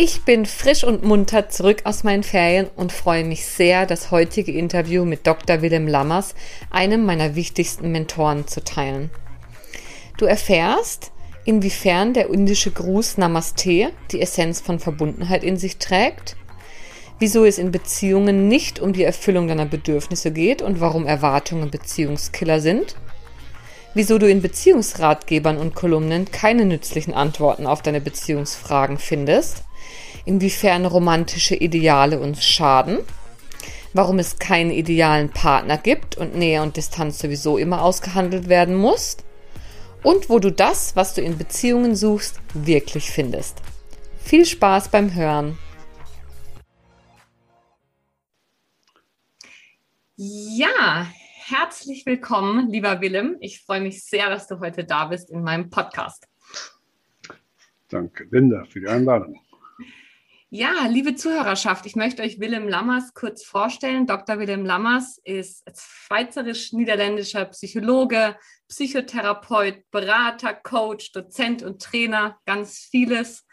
Ich bin frisch und munter zurück aus meinen Ferien und freue mich sehr, das heutige Interview mit Dr. Willem Lammers, einem meiner wichtigsten Mentoren, zu teilen. Du erfährst, inwiefern der indische Gruß Namaste die Essenz von Verbundenheit in sich trägt, wieso es in Beziehungen nicht um die Erfüllung deiner Bedürfnisse geht und warum Erwartungen Beziehungskiller sind, wieso du in Beziehungsratgebern und Kolumnen keine nützlichen Antworten auf deine Beziehungsfragen findest, inwiefern romantische Ideale uns schaden, warum es keinen idealen Partner gibt und Nähe und Distanz sowieso immer ausgehandelt werden muss und wo du das, was du in Beziehungen suchst, wirklich findest. Viel Spaß beim Hören. Ja, herzlich willkommen, lieber Willem. Ich freue mich sehr, dass du heute da bist in meinem Podcast. Danke, Linda, für die Einladung. Ja, liebe Zuhörerschaft, ich möchte euch Willem Lammers kurz vorstellen. Dr. Willem Lammers ist schweizerisch-niederländischer Psychologe, Psychotherapeut, Berater, Coach, Dozent und Trainer, ganz vieles.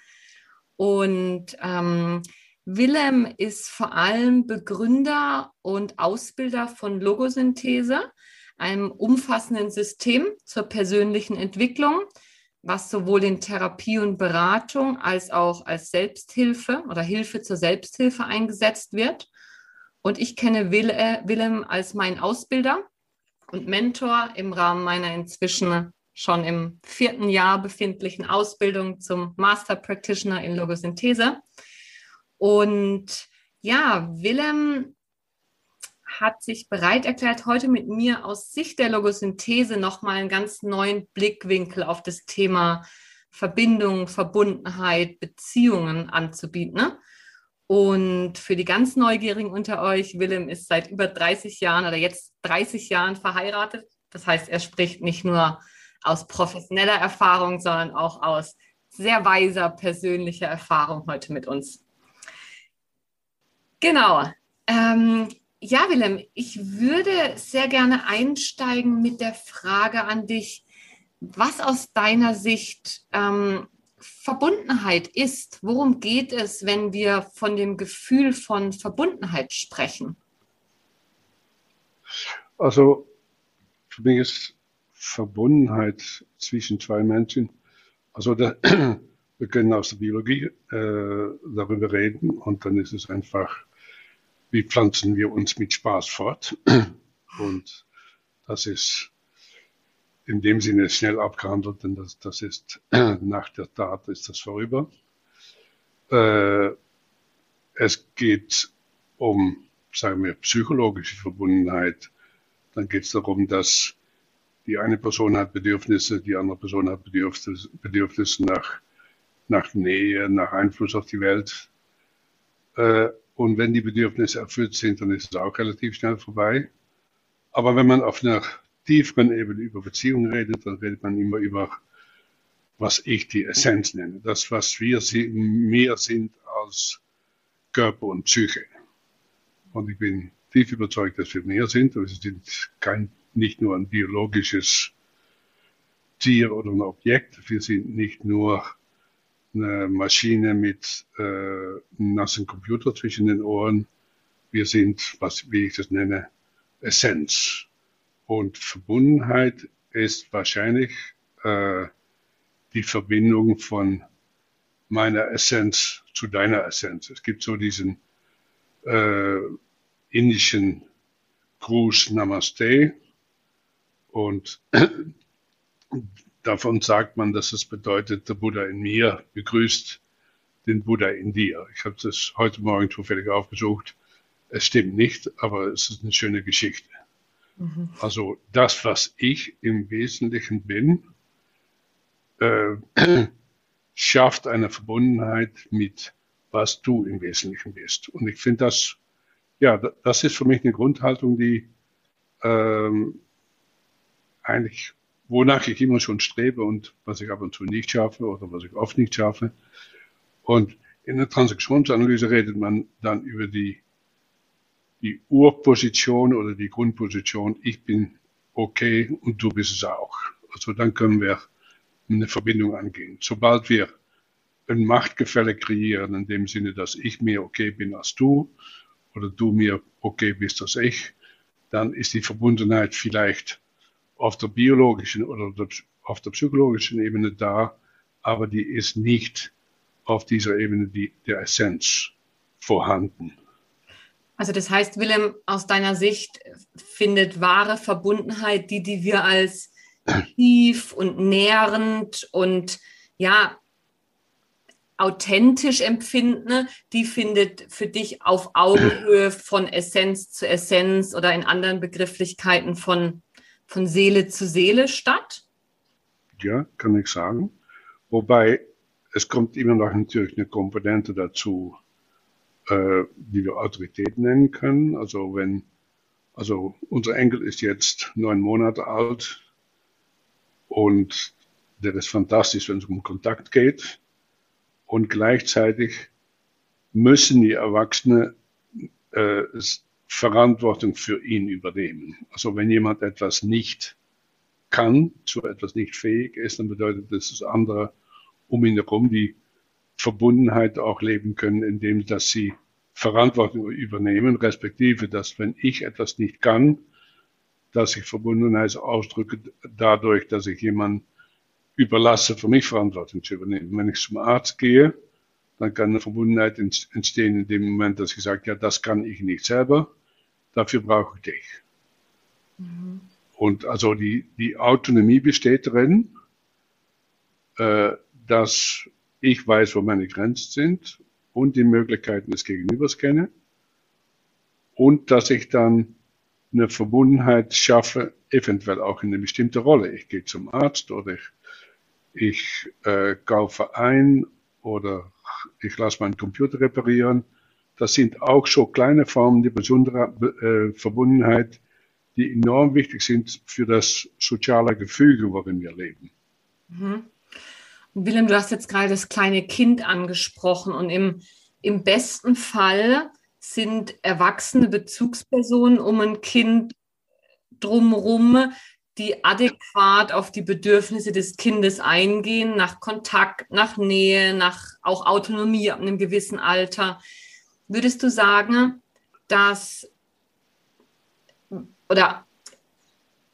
Und ähm, Willem ist vor allem Begründer und Ausbilder von Logosynthese, einem umfassenden System zur persönlichen Entwicklung was sowohl in Therapie und Beratung als auch als Selbsthilfe oder Hilfe zur Selbsthilfe eingesetzt wird. Und ich kenne äh, Willem als mein Ausbilder und Mentor im Rahmen meiner inzwischen schon im vierten Jahr befindlichen Ausbildung zum Master Practitioner in Logosynthese. Und ja, Willem hat sich bereit erklärt, heute mit mir aus Sicht der Logosynthese nochmal einen ganz neuen Blickwinkel auf das Thema Verbindung, Verbundenheit, Beziehungen anzubieten. Ne? Und für die ganz Neugierigen unter euch, Willem ist seit über 30 Jahren oder jetzt 30 Jahren verheiratet. Das heißt, er spricht nicht nur aus professioneller Erfahrung, sondern auch aus sehr weiser persönlicher Erfahrung heute mit uns. Genau. Ähm, ja, Willem, ich würde sehr gerne einsteigen mit der Frage an dich, was aus deiner Sicht ähm, Verbundenheit ist. Worum geht es, wenn wir von dem Gefühl von Verbundenheit sprechen? Also für mich ist Verbundenheit zwischen zwei Menschen, also da, wir können aus der Biologie äh, darüber reden und dann ist es einfach wie pflanzen wir uns mit Spaß fort. Und das ist in dem Sinne schnell abgehandelt, denn das, das ist nach der Tat ist das vorüber. Äh, es geht um, sagen wir, psychologische Verbundenheit. Dann geht es darum, dass die eine Person hat Bedürfnisse, die andere Person hat Bedürfnisse, Bedürfnisse nach, nach Nähe, nach Einfluss auf die Welt. Äh, und wenn die Bedürfnisse erfüllt sind, dann ist es auch relativ schnell vorbei. Aber wenn man auf einer tieferen Ebene über Beziehungen redet, dann redet man immer über, was ich die Essenz nenne. Das, was wir mehr sind als Körper und Psyche. Und ich bin tief überzeugt, dass wir mehr sind. Wir sind kein, nicht nur ein biologisches Tier oder ein Objekt. Wir sind nicht nur eine Maschine mit äh, einem nassen Computer zwischen den Ohren. Wir sind, was, wie ich das nenne, Essenz. Und Verbundenheit ist wahrscheinlich äh, die Verbindung von meiner Essenz zu deiner Essenz. Es gibt so diesen äh, indischen Gruß Namaste und Davon sagt man, dass es bedeutet, der Buddha in mir begrüßt den Buddha in dir. Ich habe das heute Morgen zufällig aufgesucht. Es stimmt nicht, aber es ist eine schöne Geschichte. Mhm. Also das, was ich im Wesentlichen bin, äh, schafft eine Verbundenheit mit was du im Wesentlichen bist. Und ich finde das, ja, das ist für mich eine Grundhaltung, die ähm, eigentlich, wonach ich immer schon strebe und was ich ab und zu nicht schaffe oder was ich oft nicht schaffe. Und in der Transaktionsanalyse redet man dann über die, die Urposition oder die Grundposition, ich bin okay und du bist es auch. Also dann können wir eine Verbindung angehen. Sobald wir ein Machtgefälle kreieren, in dem Sinne, dass ich mir okay bin als du oder du mir okay bist als ich, dann ist die Verbundenheit vielleicht auf der biologischen oder auf der psychologischen Ebene da, aber die ist nicht auf dieser Ebene die, der Essenz vorhanden. Also das heißt, Willem, aus deiner Sicht findet wahre Verbundenheit die, die wir als tief und nährend und ja, authentisch empfinden, die findet für dich auf Augenhöhe von Essenz zu Essenz oder in anderen Begrifflichkeiten von, von Seele zu Seele statt? Ja, kann ich sagen. Wobei es kommt immer noch natürlich eine Komponente dazu, äh, die wir Autorität nennen können. Also wenn, also unser Enkel ist jetzt neun Monate alt und der ist fantastisch, wenn es um Kontakt geht und gleichzeitig müssen die Erwachsenen äh, Verantwortung für ihn übernehmen. Also wenn jemand etwas nicht kann, zu etwas nicht fähig ist, dann bedeutet das, dass andere um ihn herum die Verbundenheit auch leben können, indem dass sie Verantwortung übernehmen, respektive, dass wenn ich etwas nicht kann, dass ich Verbundenheit ausdrücke dadurch, dass ich jemanden überlasse, für mich Verantwortung zu übernehmen. Wenn ich zum Arzt gehe, dann kann eine Verbundenheit entstehen in dem Moment, dass ich sage, ja, das kann ich nicht selber, dafür brauche ich dich. Mhm. Und also die, die Autonomie besteht darin, äh, dass ich weiß, wo meine Grenzen sind und die Möglichkeiten des Gegenübers kenne und dass ich dann eine Verbundenheit schaffe, eventuell auch in eine bestimmte Rolle. Ich gehe zum Arzt oder ich ich äh, kaufe ein oder ich lasse meinen Computer reparieren. Das sind auch so kleine Formen der besonderen äh, Verbundenheit, die enorm wichtig sind für das soziale Gefüge, worin wir leben. Mhm. Willem, du hast jetzt gerade das kleine Kind angesprochen und im, im besten Fall sind erwachsene Bezugspersonen um ein Kind drumherum, die adäquat auf die Bedürfnisse des Kindes eingehen, nach Kontakt, nach Nähe, nach auch Autonomie ab einem gewissen Alter. Würdest du sagen, dass oder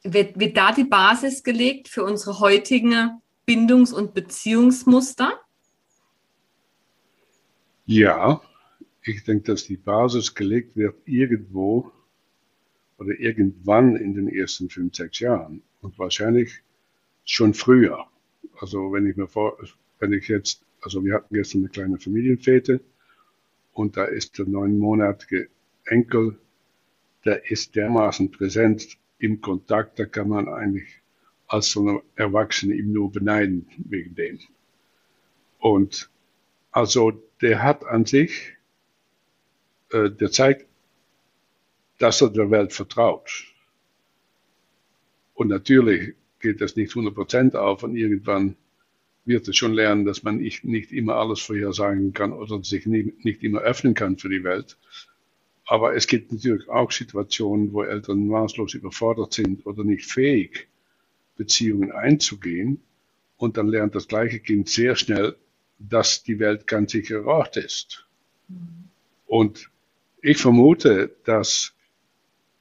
wird, wird da die Basis gelegt für unsere heutigen Bindungs- und Beziehungsmuster? Ja, ich denke, dass die Basis gelegt wird irgendwo oder irgendwann in den ersten fünf, sechs Jahren und wahrscheinlich schon früher. Also wenn ich mir vor, wenn ich jetzt, also wir hatten gestern eine kleine Familienfete und da ist der neunmonatige Enkel, der ist dermaßen präsent im Kontakt, da kann man eigentlich als so eine Erwachsene ihm nur beneiden wegen dem. Und also der hat an sich, äh, der zeigt dass er der Welt vertraut. Und natürlich geht das nicht 100% auf und irgendwann wird er schon lernen, dass man nicht, immer alles vorhersagen kann oder sich nicht, immer öffnen kann für die Welt. Aber es gibt natürlich auch Situationen, wo Eltern maßlos überfordert sind oder nicht fähig, Beziehungen einzugehen. Und dann lernt das gleiche Kind sehr schnell, dass die Welt ganz sicher Ort ist. Mhm. Und ich vermute, dass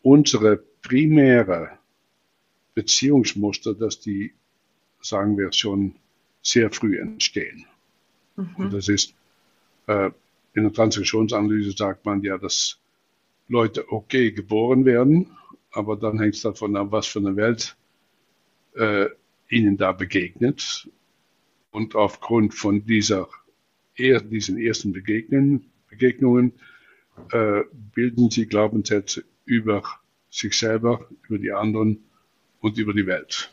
unsere primäre Beziehungsmuster, dass die, sagen wir schon, sehr früh entstehen. Mhm. Und das ist, äh, in der Transaktionsanalyse sagt man ja, dass Leute okay geboren werden, aber dann hängt es davon ab, was für eine Welt äh, ihnen da begegnet. Und aufgrund von dieser, diesen ersten Begegnen, Begegnungen äh, bilden sie Glaubenssätze über sich selber, über die anderen und über die Welt.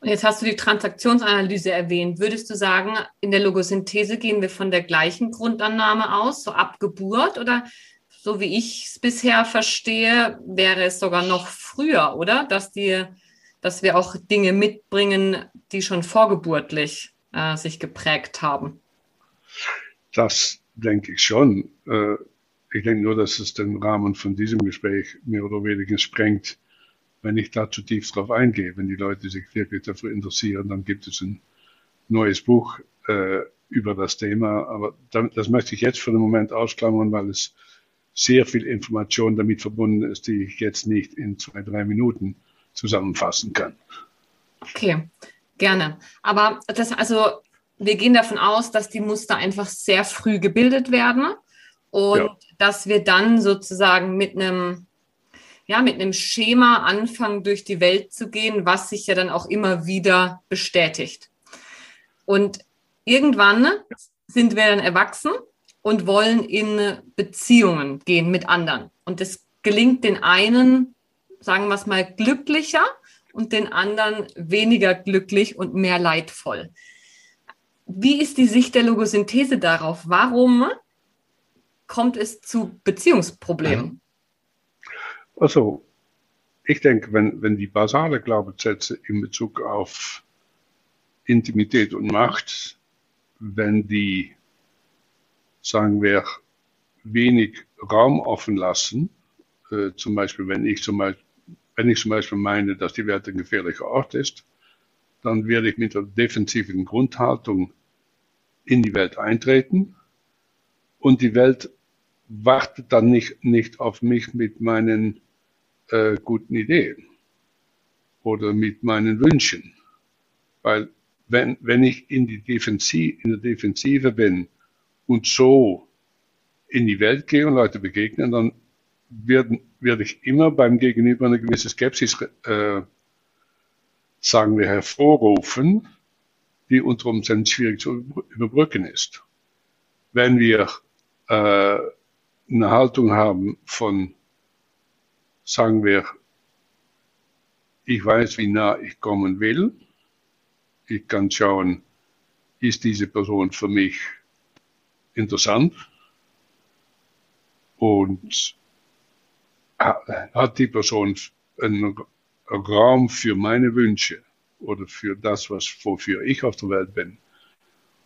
Und jetzt hast du die Transaktionsanalyse erwähnt. Würdest du sagen, in der Logosynthese gehen wir von der gleichen Grundannahme aus, so ab Geburt? Oder so wie ich es bisher verstehe, wäre es sogar noch früher, oder? Dass, die, dass wir auch Dinge mitbringen, die schon vorgeburtlich äh, sich geprägt haben. Das denke ich schon. Äh, ich denke nur, dass es den Rahmen von diesem Gespräch mehr oder weniger sprengt, wenn ich da zu tief drauf eingehe. Wenn die Leute sich wirklich dafür interessieren, dann gibt es ein neues Buch äh, über das Thema. Aber das möchte ich jetzt für den Moment ausklammern, weil es sehr viel Information damit verbunden ist, die ich jetzt nicht in zwei, drei Minuten zusammenfassen kann. Okay, gerne. Aber das, also, wir gehen davon aus, dass die Muster einfach sehr früh gebildet werden und ja. dass wir dann sozusagen mit einem ja, mit einem Schema anfangen, durch die Welt zu gehen, was sich ja dann auch immer wieder bestätigt. Und irgendwann sind wir dann erwachsen und wollen in Beziehungen gehen mit anderen. Und es gelingt den einen, sagen wir es mal, glücklicher und den anderen weniger glücklich und mehr leidvoll. Wie ist die Sicht der Logosynthese darauf? Warum kommt es zu Beziehungsproblemen? Also, ich denke, wenn, wenn die basale Glaubenssätze in Bezug auf Intimität und Macht, wenn die, sagen wir, wenig Raum offen lassen, äh, zum Beispiel, wenn ich zum Beispiel, wenn ich zum Beispiel meine, dass die Welt ein gefährlicher Ort ist, dann werde ich mit der defensiven Grundhaltung in die Welt eintreten. Und die Welt wartet dann nicht, nicht auf mich mit meinen äh, guten Ideen oder mit meinen Wünschen. Weil wenn, wenn ich in, die Defensive, in der Defensive bin und so in die Welt gehe und Leute begegnen, dann werde werd ich immer beim Gegenüber eine gewisse Skepsis, äh, sagen wir, hervorrufen, die unter Umständen schwierig zu überbrücken ist. Wenn wir äh, eine Haltung haben von sagen wir, ich weiß, wie nah ich kommen will. Ich kann schauen, ist diese Person für mich interessant und hat die Person einen Raum für meine Wünsche oder für das, was, wofür ich auf der Welt bin.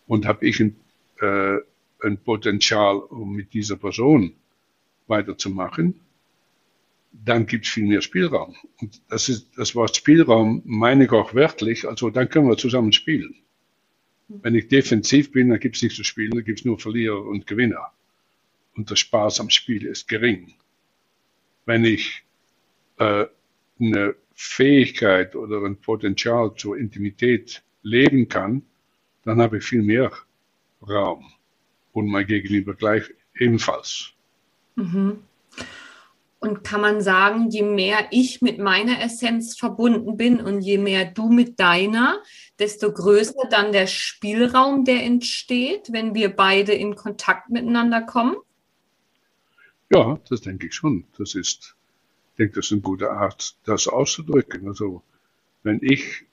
Und habe ich ein, äh, ein Potenzial, um mit dieser Person weiterzumachen dann gibt es viel mehr Spielraum. Und das, ist, das Wort Spielraum meine ich auch wörtlich, also dann können wir zusammen spielen. Wenn ich defensiv bin, dann gibt es nichts zu spielen, dann gibt es nur Verlierer und Gewinner. Und der Spaß am Spiel ist gering. Wenn ich äh, eine Fähigkeit oder ein Potenzial zur Intimität leben kann, dann habe ich viel mehr Raum und mein Gegenüber gleich ebenfalls. Mhm. Und kann man sagen, je mehr ich mit meiner Essenz verbunden bin und je mehr du mit deiner, desto größer dann der Spielraum, der entsteht, wenn wir beide in Kontakt miteinander kommen? Ja, das denke ich schon. Das ist, ich denke, das ist eine gute Art, das auszudrücken. Also, wenn ich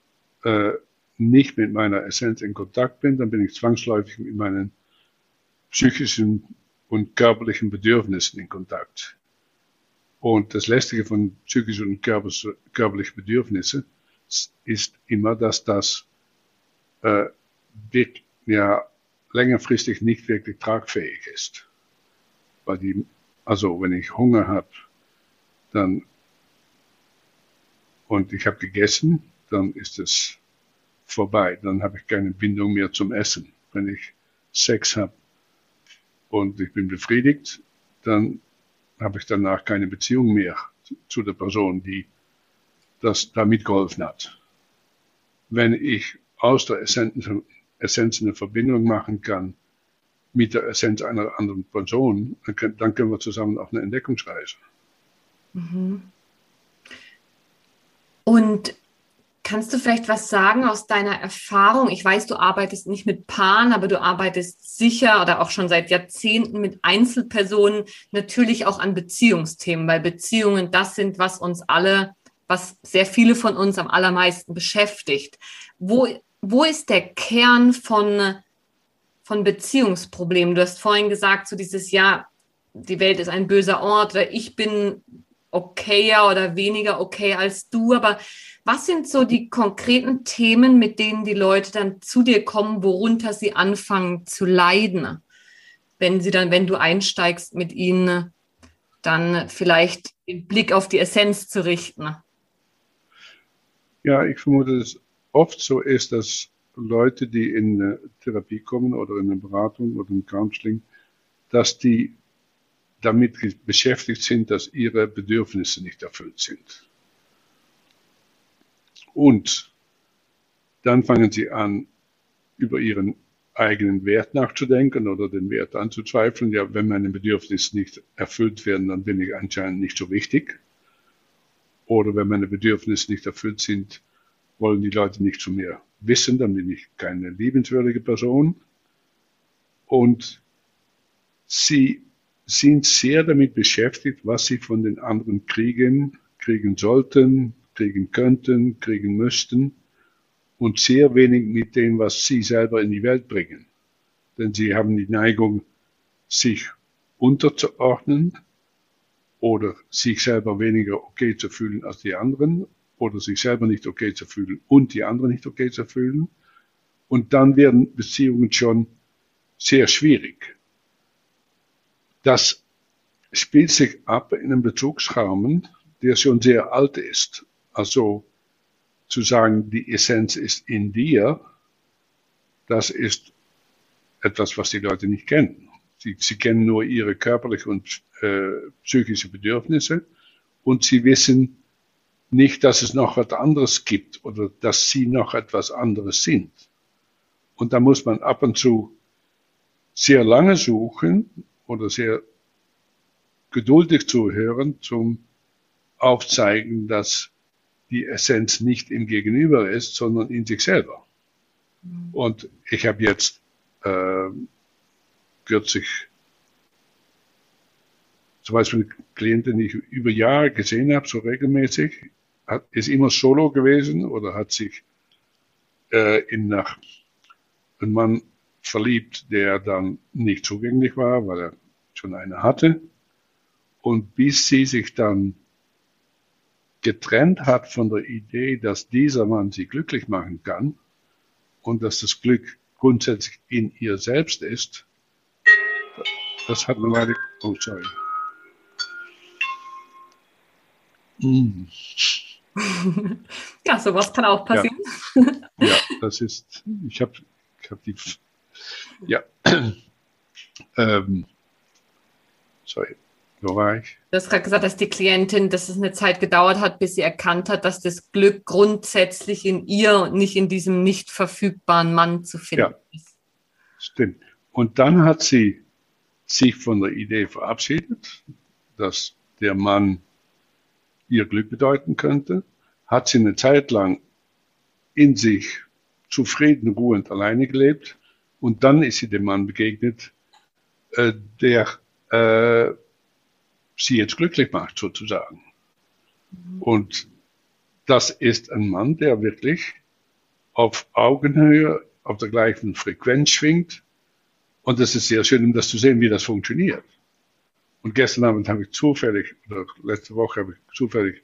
äh, nicht mit meiner Essenz in Kontakt bin, dann bin ich zwangsläufig mit meinen psychischen und körperlichen Bedürfnissen in Kontakt. Und das Lästige von psychischen und körperlichen Bedürfnissen ist immer, dass das äh, ja, längerfristig nicht wirklich tragfähig ist. Weil die, also wenn ich Hunger habe, dann und ich habe gegessen, dann ist es vorbei. Dann habe ich keine Bindung mehr zum Essen. Wenn ich Sex habe und ich bin befriedigt, dann habe ich danach keine Beziehung mehr zu der Person, die das da mitgeholfen hat. Wenn ich aus der Essenz, eine Verbindung machen kann mit der Essenz einer anderen Person, dann können, dann können wir zusammen auf eine Entdeckungsreise. Mhm. Und Kannst du vielleicht was sagen aus deiner Erfahrung? Ich weiß, du arbeitest nicht mit Paaren, aber du arbeitest sicher oder auch schon seit Jahrzehnten mit Einzelpersonen, natürlich auch an Beziehungsthemen, weil Beziehungen das sind, was uns alle was sehr viele von uns am allermeisten beschäftigt. Wo, wo ist der Kern von, von Beziehungsproblemen? Du hast vorhin gesagt, so dieses Jahr, die Welt ist ein böser Ort oder ich bin okayer oder weniger okay als du. Aber was sind so die konkreten Themen, mit denen die Leute dann zu dir kommen, worunter sie anfangen zu leiden? Wenn sie dann, wenn du einsteigst mit ihnen, dann vielleicht den Blick auf die Essenz zu richten. Ja, ich vermute, dass es oft so ist, dass Leute, die in Therapie kommen oder in eine Beratung oder ein Counseling, dass die damit beschäftigt sind, dass ihre Bedürfnisse nicht erfüllt sind. Und dann fangen sie an, über ihren eigenen Wert nachzudenken oder den Wert anzuzweifeln. Ja, wenn meine Bedürfnisse nicht erfüllt werden, dann bin ich anscheinend nicht so wichtig. Oder wenn meine Bedürfnisse nicht erfüllt sind, wollen die Leute nicht zu mir wissen, dann bin ich keine liebenswürdige Person. Und sie sind sehr damit beschäftigt, was sie von den anderen kriegen, kriegen sollten, kriegen könnten, kriegen müssten und sehr wenig mit dem, was sie selber in die Welt bringen. Denn sie haben die Neigung, sich unterzuordnen oder sich selber weniger okay zu fühlen als die anderen oder sich selber nicht okay zu fühlen und die anderen nicht okay zu fühlen. Und dann werden Beziehungen schon sehr schwierig. Das spielt sich ab in einem Bezugsrahmen, der schon sehr alt ist. Also zu sagen, die Essenz ist in dir, das ist etwas, was die Leute nicht kennen. Sie, sie kennen nur ihre körperlichen und äh, psychische Bedürfnisse und sie wissen nicht, dass es noch etwas anderes gibt oder dass sie noch etwas anderes sind. Und da muss man ab und zu sehr lange suchen oder sehr geduldig zuhören zum Aufzeigen, dass die Essenz nicht im Gegenüber ist, sondern in sich selber. Mhm. Und ich habe jetzt äh, kürzlich zum Beispiel eine Klientin, die ich über Jahre gesehen habe, so regelmäßig, hat, ist immer solo gewesen oder hat sich äh, in nach einen Mann verliebt, der dann nicht zugänglich war, weil er schon eine hatte. Und bis sie sich dann getrennt hat von der Idee, dass dieser Mann sie glücklich machen kann und dass das Glück grundsätzlich in ihr selbst ist, das hat man leider, oh sorry. Mm. ja, sowas kann auch passieren. Ja, ja das ist, ich habe ich hab die, ja, ähm, sorry. Wo war ich? Du hast gerade gesagt, dass die Klientin, dass es eine Zeit gedauert hat, bis sie erkannt hat, dass das Glück grundsätzlich in ihr und nicht in diesem nicht verfügbaren Mann zu finden ja, ist. Stimmt. Und dann hat sie sich von der Idee verabschiedet, dass der Mann ihr Glück bedeuten könnte, hat sie eine Zeit lang in sich zufrieden, ruhend alleine gelebt und dann ist sie dem Mann begegnet, äh, der äh, sie jetzt glücklich macht, sozusagen. Mhm. Und das ist ein Mann, der wirklich auf Augenhöhe, auf der gleichen Frequenz schwingt. Und es ist sehr schön, um das zu sehen, wie das funktioniert. Und gestern Abend habe ich zufällig, oder letzte Woche habe ich zufällig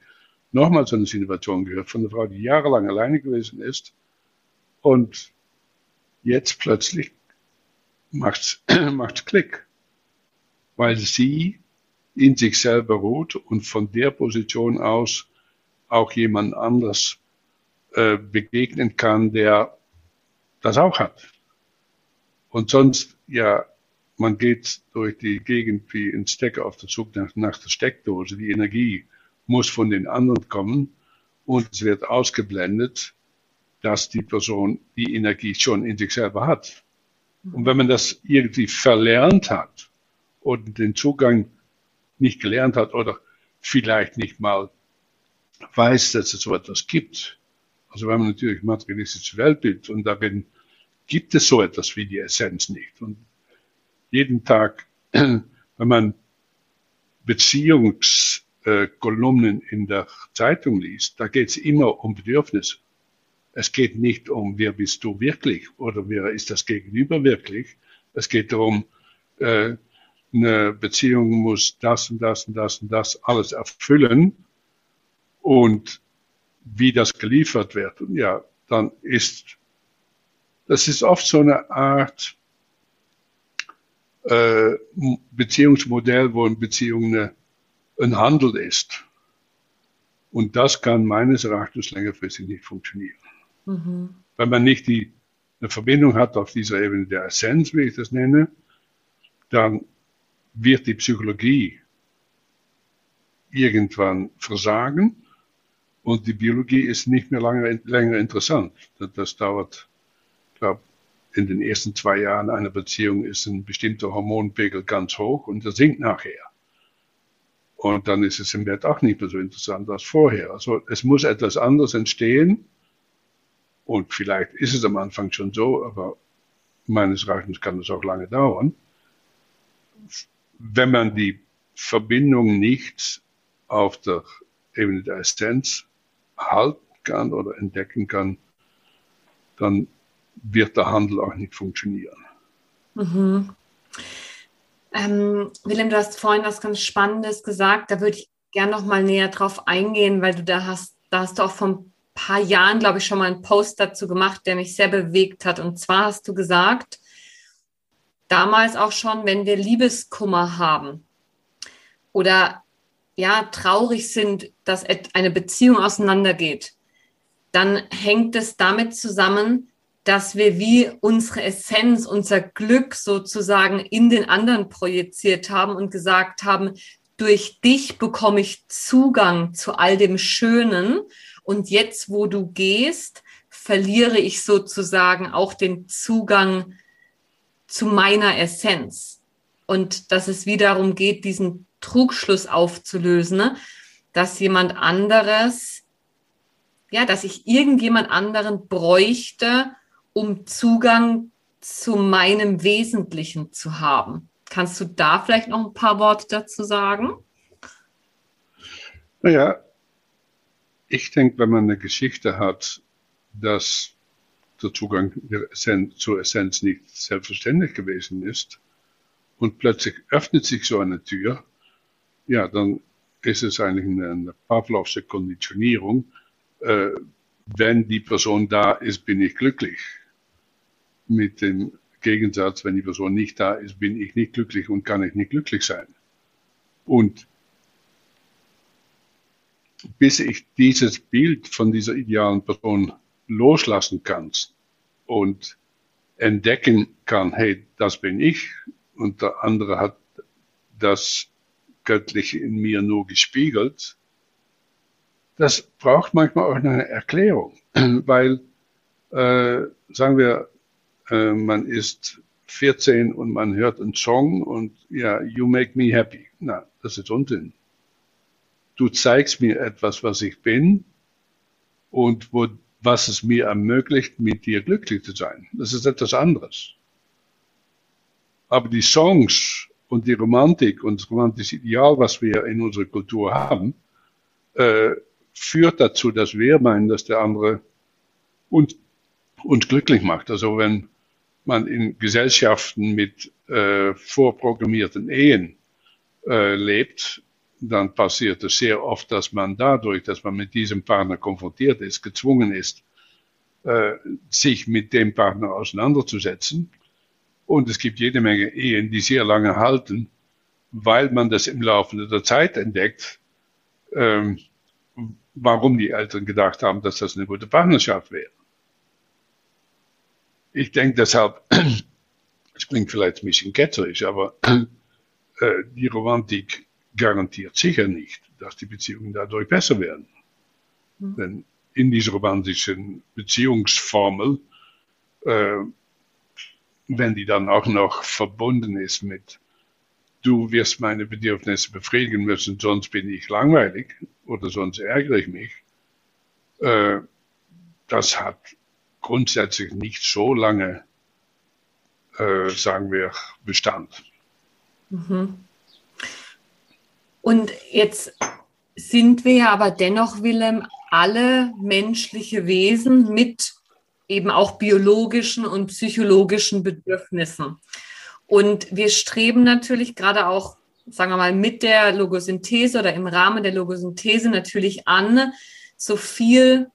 nochmal so eine Situation gehört von einer Frau, die jahrelang alleine gewesen ist und jetzt plötzlich macht's, macht's Klick, weil sie in sich selber ruht und von der Position aus auch jemand anders äh, begegnen kann, der das auch hat. Und sonst, ja, man geht durch die Gegend wie ein Stecker auf der Zug nach, nach der Steckdose. Die Energie muss von den anderen kommen und es wird ausgeblendet, dass die Person die Energie schon in sich selber hat. Und wenn man das irgendwie verlernt hat und den Zugang nicht gelernt hat oder vielleicht nicht mal weiß, dass es so etwas gibt. Also wir haben natürlich materialistisches Weltbild und darin gibt es so etwas wie die Essenz nicht. Und jeden Tag, wenn man Beziehungsthemen äh, Kolumnen in der Zeitung liest, da geht es immer um Bedürfnisse. Es geht nicht um, wer bist du wirklich oder wer ist das Gegenüber wirklich. Es geht darum, äh, eine Beziehung muss das und das und das und das alles erfüllen und wie das geliefert wird, ja, dann ist, das ist oft so eine Art äh, Beziehungsmodell, wo eine Beziehung eine, ein Handel ist. Und das kann meines Erachtens längerfristig nicht funktionieren. Mhm. Wenn man nicht die, eine Verbindung hat auf dieser Ebene der Essenz, wie ich das nenne, dann wird die Psychologie irgendwann versagen und die Biologie ist nicht mehr lange, länger interessant. Das, das dauert, ich glaube, in den ersten zwei Jahren einer Beziehung ist ein bestimmter Hormonpegel ganz hoch und der sinkt nachher. Und dann ist es im Bett auch nicht mehr so interessant als vorher. Also es muss etwas anderes entstehen. Und vielleicht ist es am Anfang schon so, aber meines Erachtens kann es auch lange dauern wenn man die Verbindung nicht auf der Ebene der Essenz halten kann oder entdecken kann, dann wird der Handel auch nicht funktionieren. Mhm. Ähm, Willem, du hast vorhin was ganz Spannendes gesagt. Da würde ich gerne noch mal näher drauf eingehen, weil du da hast, da hast du auch vor ein paar Jahren, glaube ich, schon mal einen Post dazu gemacht, der mich sehr bewegt hat. Und zwar hast du gesagt, damals auch schon, wenn wir Liebeskummer haben oder ja, traurig sind, dass eine Beziehung auseinandergeht, dann hängt es damit zusammen, dass wir wie unsere Essenz, unser Glück sozusagen in den anderen projiziert haben und gesagt haben, durch dich bekomme ich Zugang zu all dem Schönen. Und jetzt, wo du gehst, verliere ich sozusagen auch den Zugang zu meiner Essenz. Und dass es wiederum geht, diesen Trugschluss aufzulösen, ne? dass jemand anderes, ja, dass ich irgendjemand anderen bräuchte, um Zugang zu meinem Wesentlichen zu haben. Kannst du da vielleicht noch ein paar Worte dazu sagen? Naja, ich denke, wenn man eine Geschichte hat, dass der Zugang zur Essenz nicht selbstverständlich gewesen ist und plötzlich öffnet sich so eine Tür, ja, dann ist es eigentlich eine, eine Pavlovsche Konditionierung. Äh, wenn die Person da ist, bin ich glücklich. Mit dem Gegensatz, wenn die Person nicht da ist, bin ich nicht glücklich und kann ich nicht glücklich sein. Und bis ich dieses Bild von dieser idealen Person loslassen kannst und entdecken kann, hey, das bin ich und der andere hat das Göttliche in mir nur gespiegelt, das braucht manchmal auch eine Erklärung, weil, äh, sagen wir, äh, man ist 14 und man hört einen Song und ja, you make me happy. Na, das ist Unsinn. Du zeigst mir etwas, was ich bin und wo was es mir ermöglicht, mit dir glücklich zu sein. Das ist etwas anderes. Aber die Songs und die Romantik und das romantische Ideal, was wir in unserer Kultur haben, äh, führt dazu, dass wir meinen, dass der andere uns, uns glücklich macht. Also wenn man in Gesellschaften mit äh, vorprogrammierten Ehen äh, lebt, dann passiert es sehr oft, dass man dadurch, dass man mit diesem Partner konfrontiert ist, gezwungen ist, äh, sich mit dem Partner auseinanderzusetzen. Und es gibt jede Menge Ehen, die sehr lange halten, weil man das im Laufe der Zeit entdeckt, ähm, warum die Eltern gedacht haben, dass das eine gute Partnerschaft wäre. Ich denke deshalb, es klingt vielleicht ein bisschen ketzerisch, aber äh, die Romantik garantiert sicher nicht, dass die Beziehungen dadurch besser werden. Mhm. Denn in dieser romantischen Beziehungsformel, äh, wenn die dann auch noch verbunden ist mit, du wirst meine Bedürfnisse befriedigen müssen, sonst bin ich langweilig oder sonst ärgere ich mich, äh, das hat grundsätzlich nicht so lange, äh, sagen wir, Bestand. Mhm. Und jetzt sind wir ja aber dennoch, Willem, alle menschliche Wesen mit eben auch biologischen und psychologischen Bedürfnissen. Und wir streben natürlich gerade auch, sagen wir mal, mit der Logosynthese oder im Rahmen der Logosynthese natürlich an, so viel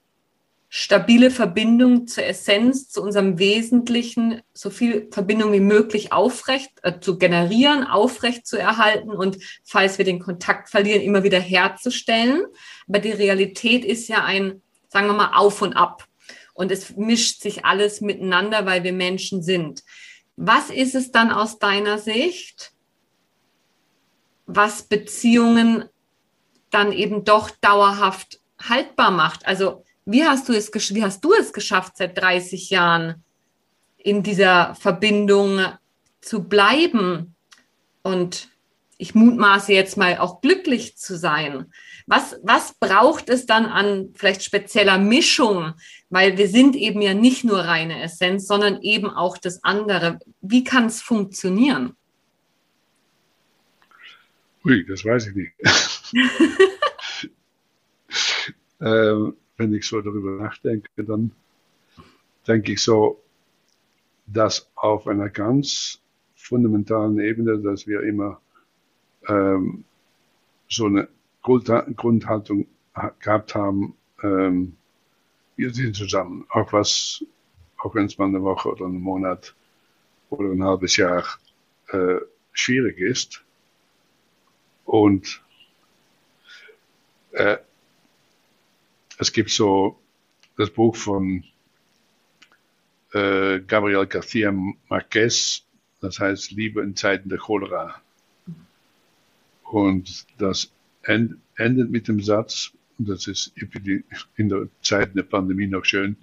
stabile Verbindung zur Essenz, zu unserem Wesentlichen, so viel Verbindung wie möglich aufrecht äh, zu generieren, aufrecht zu erhalten und falls wir den Kontakt verlieren, immer wieder herzustellen. Aber die Realität ist ja ein, sagen wir mal, auf und ab. Und es mischt sich alles miteinander, weil wir Menschen sind. Was ist es dann aus deiner Sicht, was Beziehungen dann eben doch dauerhaft haltbar macht? Also wie hast du es, wie hast du es geschafft, seit 30 Jahren in dieser Verbindung zu bleiben und ich mutmaße jetzt mal auch glücklich zu sein. Was, was braucht es dann an vielleicht spezieller Mischung? Weil wir sind eben ja nicht nur reine Essenz, sondern eben auch das andere. Wie kann es funktionieren? Ui, das weiß ich nicht. ähm, wenn ich so darüber nachdenke, dann denke ich so, dass auf einer ganz fundamentalen Ebene, dass wir immer ähm, so eine Grundhaltung gehabt haben, ähm, wir sind zusammen, auch was, auch wenn es mal eine Woche oder einen Monat oder ein halbes Jahr äh, schwierig ist. Und äh, es gibt so das Buch von äh, Gabriel García Marquez, das heißt Liebe in Zeiten der Cholera. Und das end, endet mit dem Satz, und das ist in der Zeit der Pandemie noch schön,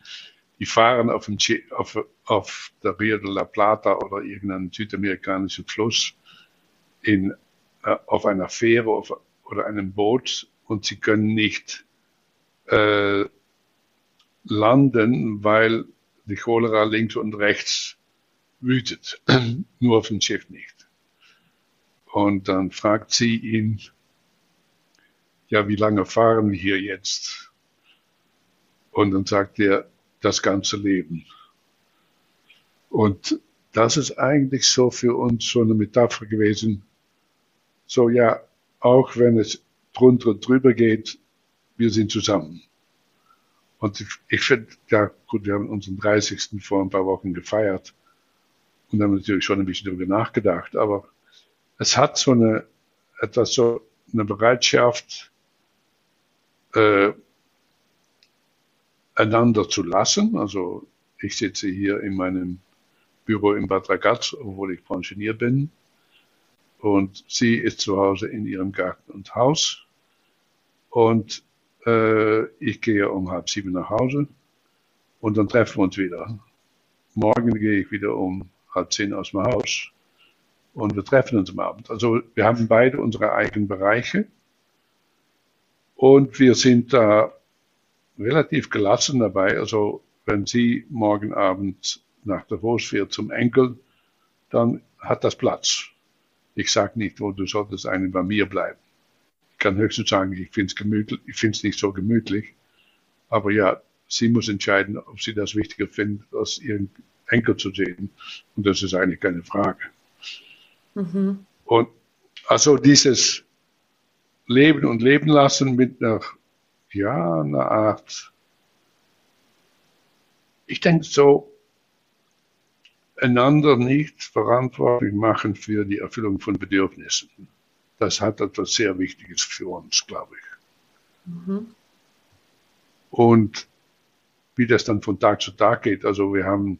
die fahren auf, dem, auf, auf der Rio de la Plata oder irgendeinem südamerikanischen Fluss in, äh, auf einer Fähre auf, oder einem Boot und sie können nicht äh, landen, weil die Cholera links und rechts wütet, nur auf dem Schiff nicht. Und dann fragt sie ihn, ja, wie lange fahren wir hier jetzt? Und dann sagt er, das ganze Leben. Und das ist eigentlich so für uns so eine Metapher gewesen. So, ja, auch wenn es drunter und drüber geht, wir sind zusammen. Und ich, finde, ja gut, wir haben unseren 30. vor ein paar Wochen gefeiert und haben natürlich schon ein bisschen darüber nachgedacht, aber es hat so eine, etwas so eine Bereitschaft, äh, einander zu lassen. Also ich sitze hier in meinem Büro in Bad Ragaz, obwohl ich pensioniert bin. Und sie ist zu Hause in ihrem Garten und Haus. Und äh, ich gehe um halb sieben nach Hause und dann treffen wir uns wieder. Morgen gehe ich wieder um halb zehn aus dem Haus und wir treffen uns am Abend. Also wir haben beide unsere eigenen Bereiche und wir sind da relativ gelassen dabei. Also wenn sie morgen Abend nach Davos fährt zum Enkel, dann hat das Platz. Ich sage nicht, wo du solltest eigentlich bei mir bleiben kann höchstens sagen, ich finde es gemütlich, ich finde es nicht so gemütlich. Aber ja, sie muss entscheiden, ob sie das wichtiger findet, als ihren Enkel zu sehen. Und das ist eigentlich keine Frage. Mhm. Und also dieses Leben und Leben lassen mit einer, ja, einer Art, ich denke so, einander nicht verantwortlich machen für die Erfüllung von Bedürfnissen das hat etwas sehr Wichtiges für uns, glaube ich. Mhm. Und wie das dann von Tag zu Tag geht, also wir haben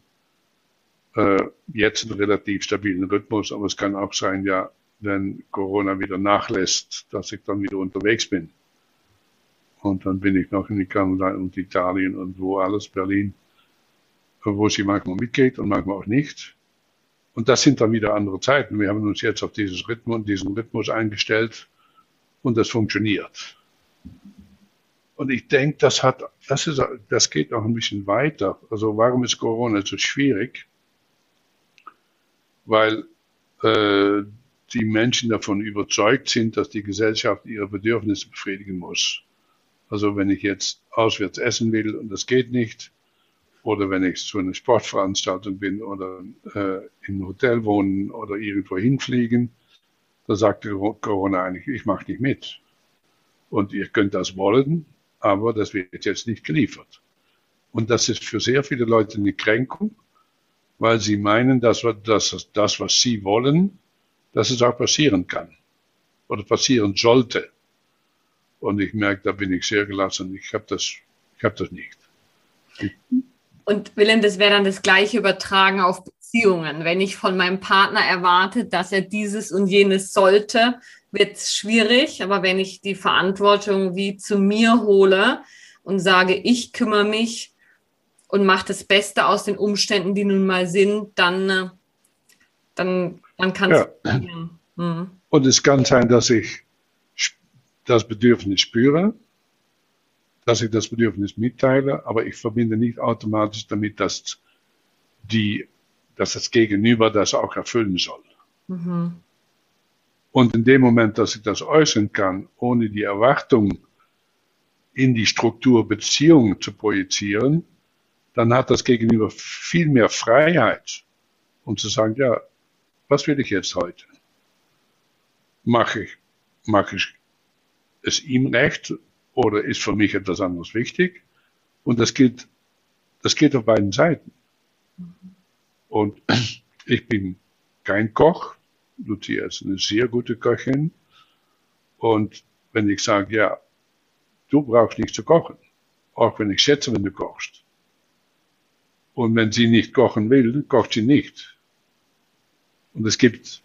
äh, jetzt einen relativ stabilen Rhythmus, aber es kann auch sein, ja, wenn Corona wieder nachlässt, dass ich dann wieder unterwegs bin. Und dann bin ich noch in Kanada und Italien und wo alles, Berlin, wo sie manchmal mitgeht und manchmal auch nicht. Und das sind dann wieder andere Zeiten. Wir haben uns jetzt auf dieses Rhythmus, diesen Rhythmus eingestellt und das funktioniert. Und ich denke, das hat, das ist, das geht noch ein bisschen weiter. Also warum ist Corona so schwierig? Weil äh, die Menschen davon überzeugt sind, dass die Gesellschaft ihre Bedürfnisse befriedigen muss. Also wenn ich jetzt auswärts essen will und das geht nicht, oder wenn ich zu einer Sportveranstaltung bin oder äh, im Hotel wohnen oder irgendwo hinfliegen, da sagt Corona eigentlich, ich mache nicht mit. Und ihr könnt das wollen, aber das wird jetzt nicht geliefert. Und das ist für sehr viele Leute eine Kränkung, weil sie meinen, dass, dass das, was sie wollen, dass es auch passieren kann oder passieren sollte. Und ich merke, da bin ich sehr gelassen. Ich habe das, ich habe das nicht. Und Willem, das wäre dann das gleiche übertragen auf Beziehungen. Wenn ich von meinem Partner erwarte, dass er dieses und jenes sollte, wird es schwierig. Aber wenn ich die Verantwortung wie zu mir hole und sage, ich kümmere mich und mache das Beste aus den Umständen, die nun mal sind, dann, äh, dann, dann kann es. Ja. Mhm. Und es kann sein, dass ich das Bedürfnis spüre, dass ich das Bedürfnis mitteile, aber ich verbinde nicht automatisch damit, dass die, dass das Gegenüber das auch erfüllen soll. Mhm. Und in dem Moment, dass ich das äußern kann, ohne die Erwartung in die Struktur Beziehung zu projizieren, dann hat das Gegenüber viel mehr Freiheit, um zu sagen, ja, was will ich jetzt heute? Mache ich, mache ich es ihm recht oder ist für mich etwas anderes wichtig? Und das geht, das geht auf beiden Seiten. Und ich bin kein Koch. Lucia ist eine sehr gute Köchin. Und wenn ich sage, ja, du brauchst nicht zu kochen, auch wenn ich schätze, wenn du kochst. Und wenn sie nicht kochen will, kocht sie nicht. Und es gibt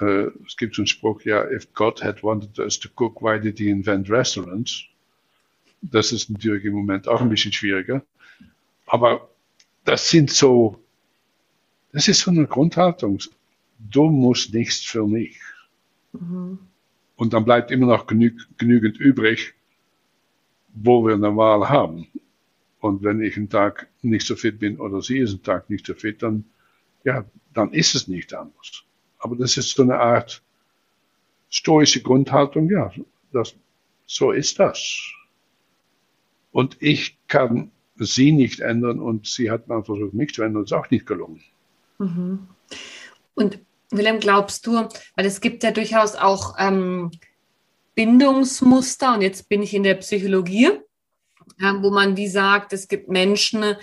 äh, es gibt so einen Spruch, ja, if God had wanted us to cook, why did he invent restaurants? Das ist natürlich im Moment auch ein bisschen schwieriger. Aber das sind so, das ist so eine Grundhaltung. Du musst nichts für mich. Mhm. Und dann bleibt immer noch genü genügend übrig, wo wir eine Wahl haben. Und wenn ich einen Tag nicht so fit bin oder sie ist einen Tag nicht so fit, dann, ja, dann ist es nicht anders. Aber das ist so eine Art stoische Grundhaltung, ja, das, so ist das. Und ich kann sie nicht ändern und sie hat mal versucht, mich zu ändern, ist auch nicht gelungen. Mhm. Und Willem, glaubst du, weil es gibt ja durchaus auch ähm, Bindungsmuster und jetzt bin ich in der Psychologie, äh, wo man wie sagt, es gibt Menschen,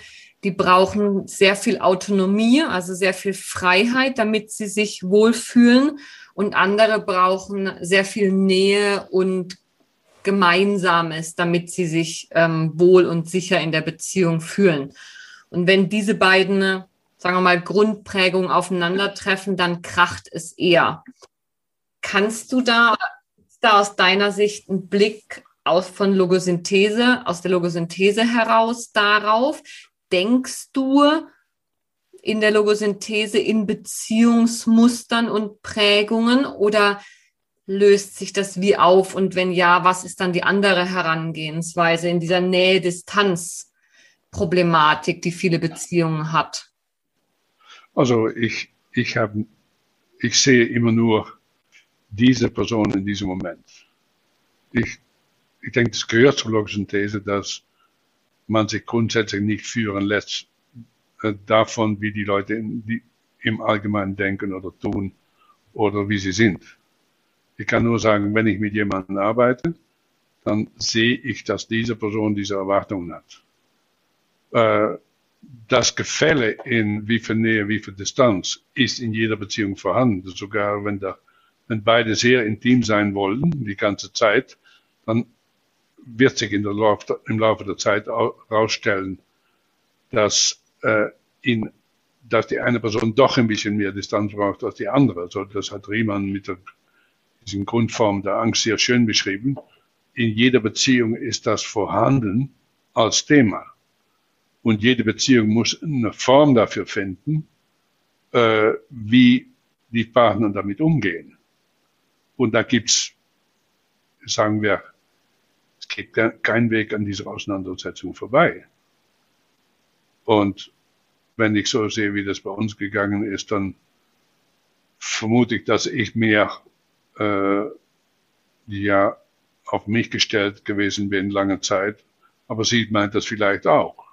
die brauchen sehr viel Autonomie, also sehr viel Freiheit, damit sie sich wohlfühlen. Und andere brauchen sehr viel Nähe und Gemeinsames, damit sie sich ähm, wohl und sicher in der Beziehung fühlen. Und wenn diese beiden, sagen wir mal, Grundprägungen aufeinandertreffen, dann kracht es eher. Kannst du da, da aus deiner Sicht einen Blick aus von Logosynthese, aus der Logosynthese heraus darauf, denkst du in der Logosynthese in Beziehungsmustern und Prägungen oder löst sich das wie auf? Und wenn ja, was ist dann die andere Herangehensweise in dieser Nähe-Distanz-Problematik, die viele Beziehungen hat? Also ich, ich, hab, ich sehe immer nur diese Person in diesem Moment. Ich, ich denke, es gehört zur Logosynthese, dass man sich grundsätzlich nicht führen lässt äh, davon, wie die Leute in, die, im Allgemeinen denken oder tun oder wie sie sind. Ich kann nur sagen, wenn ich mit jemandem arbeite, dann sehe ich, dass diese Person diese Erwartungen hat. Äh, das Gefälle in wie viel Nähe, wie viel Distanz ist in jeder Beziehung vorhanden. Sogar wenn, da, wenn beide sehr intim sein wollen, die ganze Zeit, dann wird sich Lauf, im Laufe der Zeit herausstellen, dass, äh, in, dass die eine Person doch ein bisschen mehr Distanz braucht als die andere. Also das hat Riemann mit der, diesen Grundform der Angst sehr schön beschrieben. In jeder Beziehung ist das vorhanden als Thema. Und jede Beziehung muss eine Form dafür finden, äh, wie die Partner damit umgehen. Und da gibt's, sagen wir, geht kein Weg an dieser Auseinandersetzung vorbei. Und wenn ich so sehe, wie das bei uns gegangen ist, dann vermute ich, dass ich mehr äh, ja auf mich gestellt gewesen bin lange Zeit, aber sie meint das vielleicht auch.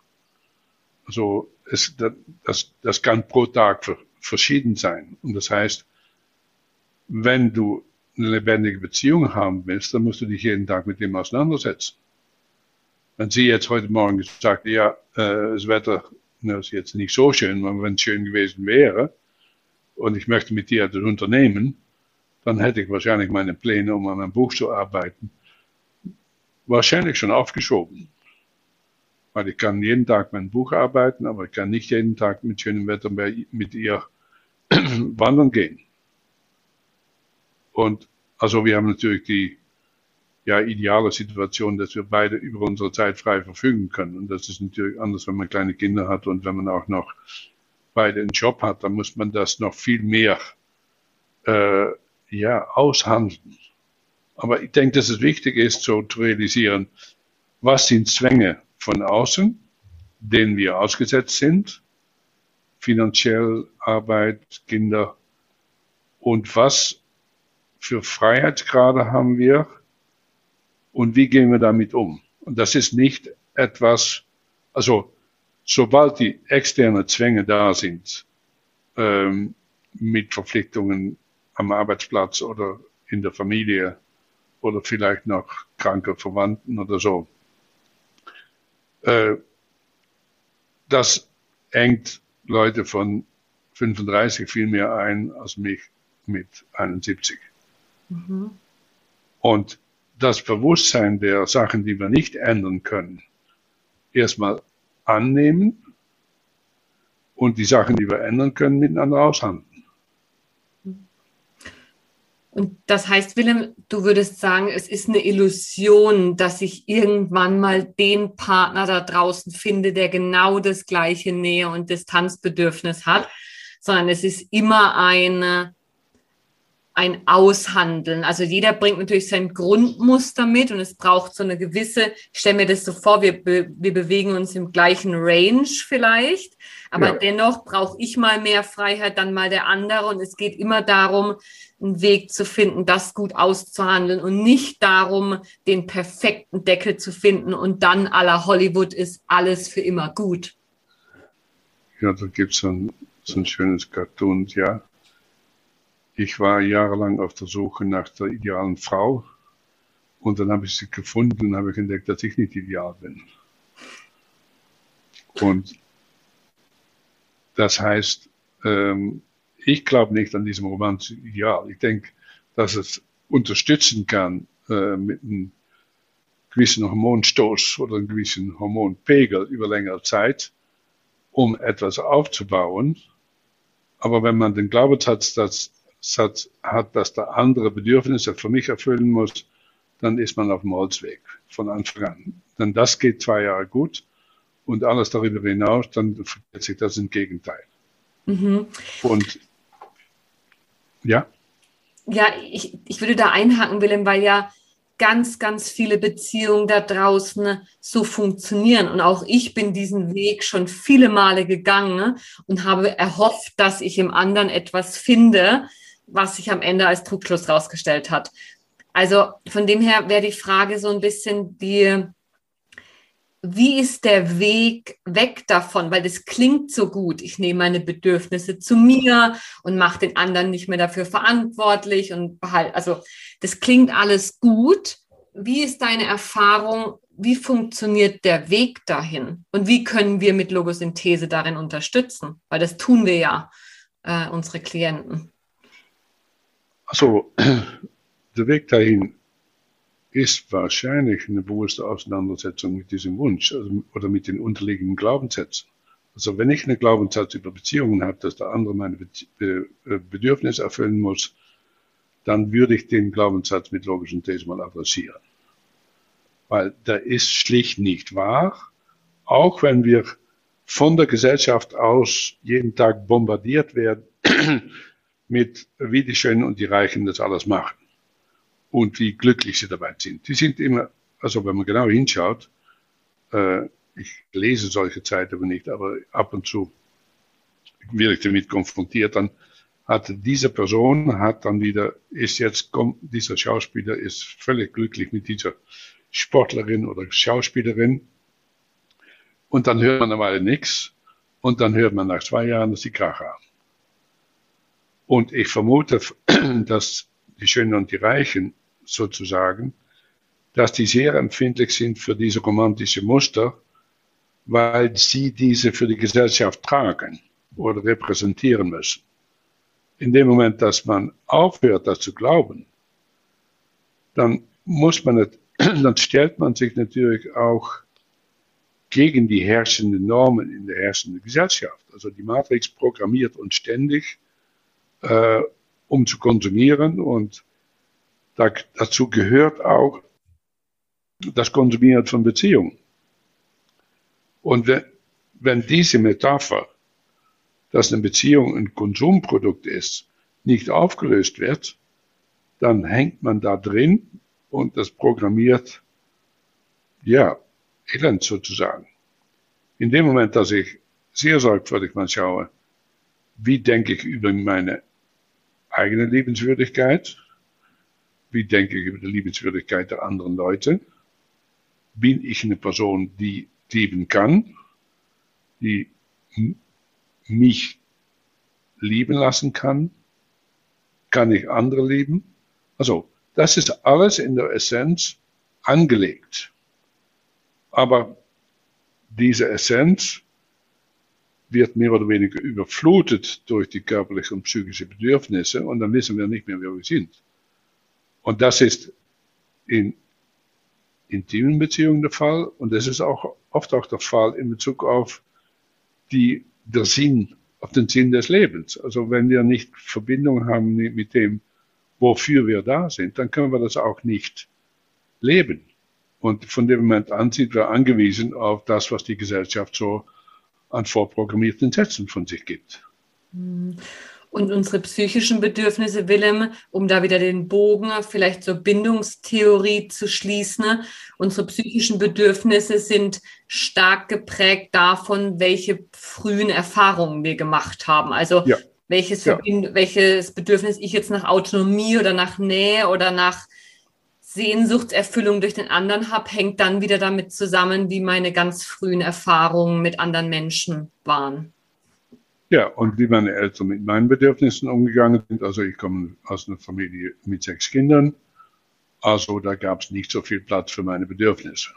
Also es, das, das kann pro Tag verschieden sein. Und das heißt, wenn du eine lebendige Beziehung haben willst, dann musst du dich jeden Tag mit dem auseinandersetzen. Wenn sie jetzt heute Morgen gesagt, ja, äh, das Wetter das ist jetzt nicht so schön, aber wenn es schön gewesen wäre und ich möchte mit dir das unternehmen, dann hätte ich wahrscheinlich meine Pläne, um an meinem Buch zu arbeiten, wahrscheinlich schon aufgeschoben. Weil ich kann jeden Tag mein Buch arbeiten, aber ich kann nicht jeden Tag mit schönem Wetter mit ihr wandern gehen. Und also wir haben natürlich die ja, ideale Situation, dass wir beide über unsere Zeit frei verfügen können. Und das ist natürlich anders, wenn man kleine Kinder hat und wenn man auch noch beide einen Job hat, dann muss man das noch viel mehr äh, ja, aushandeln. Aber ich denke, dass es wichtig ist, so zu realisieren, was sind Zwänge von außen, denen wir ausgesetzt sind, finanziell, Arbeit, Kinder, und was für Freiheitsgrade haben wir und wie gehen wir damit um. Und das ist nicht etwas, also sobald die externen Zwänge da sind, ähm, mit Verpflichtungen am Arbeitsplatz oder in der Familie oder vielleicht noch kranke Verwandten oder so. Äh, das engt Leute von 35 viel mehr ein als mich mit 71. Mhm. Und das Bewusstsein der Sachen, die wir nicht ändern können, erstmal annehmen und die Sachen, die wir ändern können, miteinander aushandeln. Und das heißt, Willem, du würdest sagen, es ist eine Illusion, dass ich irgendwann mal den Partner da draußen finde, der genau das gleiche Nähe- und Distanzbedürfnis hat, sondern es ist immer eine ein Aushandeln. Also jeder bringt natürlich sein Grundmuster mit und es braucht so eine gewisse, ich stelle mir das so vor, wir, wir bewegen uns im gleichen Range vielleicht, aber ja. dennoch brauche ich mal mehr Freiheit, dann mal der andere und es geht immer darum, einen Weg zu finden, das gut auszuhandeln und nicht darum, den perfekten Deckel zu finden und dann aller Hollywood ist alles für immer gut. Ja, da gibt es ein, so ein schönes Cartoon, ja ich war jahrelang auf der Suche nach der idealen Frau und dann habe ich sie gefunden und habe entdeckt, dass ich nicht ideal bin. Und das heißt, ähm, ich glaube nicht an diesem romantischen Ideal. Ich denke, dass es unterstützen kann äh, mit einem gewissen Hormonstoß oder einem gewissen Hormonpegel über längere Zeit, um etwas aufzubauen. Aber wenn man den Glaubenssatz hat, dass hat, hat, dass der andere Bedürfnisse für mich erfüllen muss, dann ist man auf dem Holzweg von Anfang an. Denn das geht zwei Jahre gut und alles darüber hinaus, dann verkehrt sich das im Gegenteil. Mhm. Und ja. Ja, ich, ich würde da einhaken, Willem, weil ja ganz, ganz viele Beziehungen da draußen so funktionieren. Und auch ich bin diesen Weg schon viele Male gegangen und habe erhofft, dass ich im anderen etwas finde, was sich am Ende als Trugschluss rausgestellt hat. Also von dem her wäre die Frage so ein bisschen die, wie ist der Weg weg davon? Weil das klingt so gut. Ich nehme meine Bedürfnisse zu mir und mache den anderen nicht mehr dafür verantwortlich und behalte. Also das klingt alles gut. Wie ist deine Erfahrung? Wie funktioniert der Weg dahin? Und wie können wir mit Logosynthese darin unterstützen? Weil das tun wir ja, äh, unsere Klienten. Also, der Weg dahin ist wahrscheinlich eine bewusste Auseinandersetzung mit diesem Wunsch also, oder mit den unterliegenden Glaubenssätzen. Also wenn ich einen Glaubenssatz über Beziehungen habe, dass der andere meine Be Be Bedürfnisse erfüllen muss, dann würde ich den Glaubenssatz mit logischen Thesen mal adressieren. Weil der ist schlicht nicht wahr, auch wenn wir von der Gesellschaft aus jeden Tag bombardiert werden mit, wie die Schönen und die Reichen das alles machen und wie glücklich sie dabei sind. Die sind immer, also wenn man genau hinschaut, äh, ich lese solche Zeitungen nicht, aber ab und zu werde ich damit konfrontiert, dann hat diese Person hat dann wieder, ist jetzt, dieser Schauspieler ist völlig glücklich mit dieser Sportlerin oder Schauspielerin. Und dann hört man eine Weile nichts. Und dann hört man nach zwei Jahren, dass die Krach haben. Und ich vermute, dass die Schönen und die Reichen sozusagen, dass die sehr empfindlich sind für diese romantische Muster, weil sie diese für die Gesellschaft tragen oder repräsentieren müssen. In dem Moment, dass man aufhört, das zu glauben, dann muss man es, dann stellt man sich natürlich auch gegen die herrschenden Normen in der herrschenden Gesellschaft. Also die Matrix programmiert uns ständig, äh, um zu konsumieren und da, dazu gehört auch das Konsumieren von Beziehungen. Und wenn, wenn diese Metapher, dass eine Beziehung ein Konsumprodukt ist, nicht aufgelöst wird, dann hängt man da drin und das programmiert, ja, Elend sozusagen. In dem Moment, dass ich sehr sorgfältig mal schaue, wie denke ich über meine eigene Liebenswürdigkeit, wie denke ich über die Liebenswürdigkeit der anderen Leute, bin ich eine Person, die lieben kann, die mich lieben lassen kann, kann ich andere lieben. Also, das ist alles in der Essenz angelegt. Aber diese Essenz wird mehr oder weniger überflutet durch die körperlichen und psychischen Bedürfnisse und dann wissen wir nicht mehr, wer wir sind. Und das ist in intimen Beziehungen der Fall und das ist auch oft auch der Fall in Bezug auf die, der Sinn, auf den Sinn des Lebens. Also wenn wir nicht Verbindung haben mit dem, wofür wir da sind, dann können wir das auch nicht leben. Und von dem Moment an sind wir angewiesen auf das, was die Gesellschaft so an vorprogrammierten Sätzen von sich gibt. Hm. Und unsere psychischen Bedürfnisse, Willem, um da wieder den Bogen vielleicht zur Bindungstheorie zu schließen, unsere psychischen Bedürfnisse sind stark geprägt davon, welche frühen Erfahrungen wir gemacht haben. Also ja. welches, ja. welches Bedürfnis ich jetzt nach Autonomie oder nach Nähe oder nach Sehnsuchtserfüllung durch den anderen habe, hängt dann wieder damit zusammen, wie meine ganz frühen Erfahrungen mit anderen Menschen waren. Ja, und wie meine Eltern mit meinen Bedürfnissen umgegangen sind. Also ich komme aus einer Familie mit sechs Kindern. Also da gab es nicht so viel Platz für meine Bedürfnisse.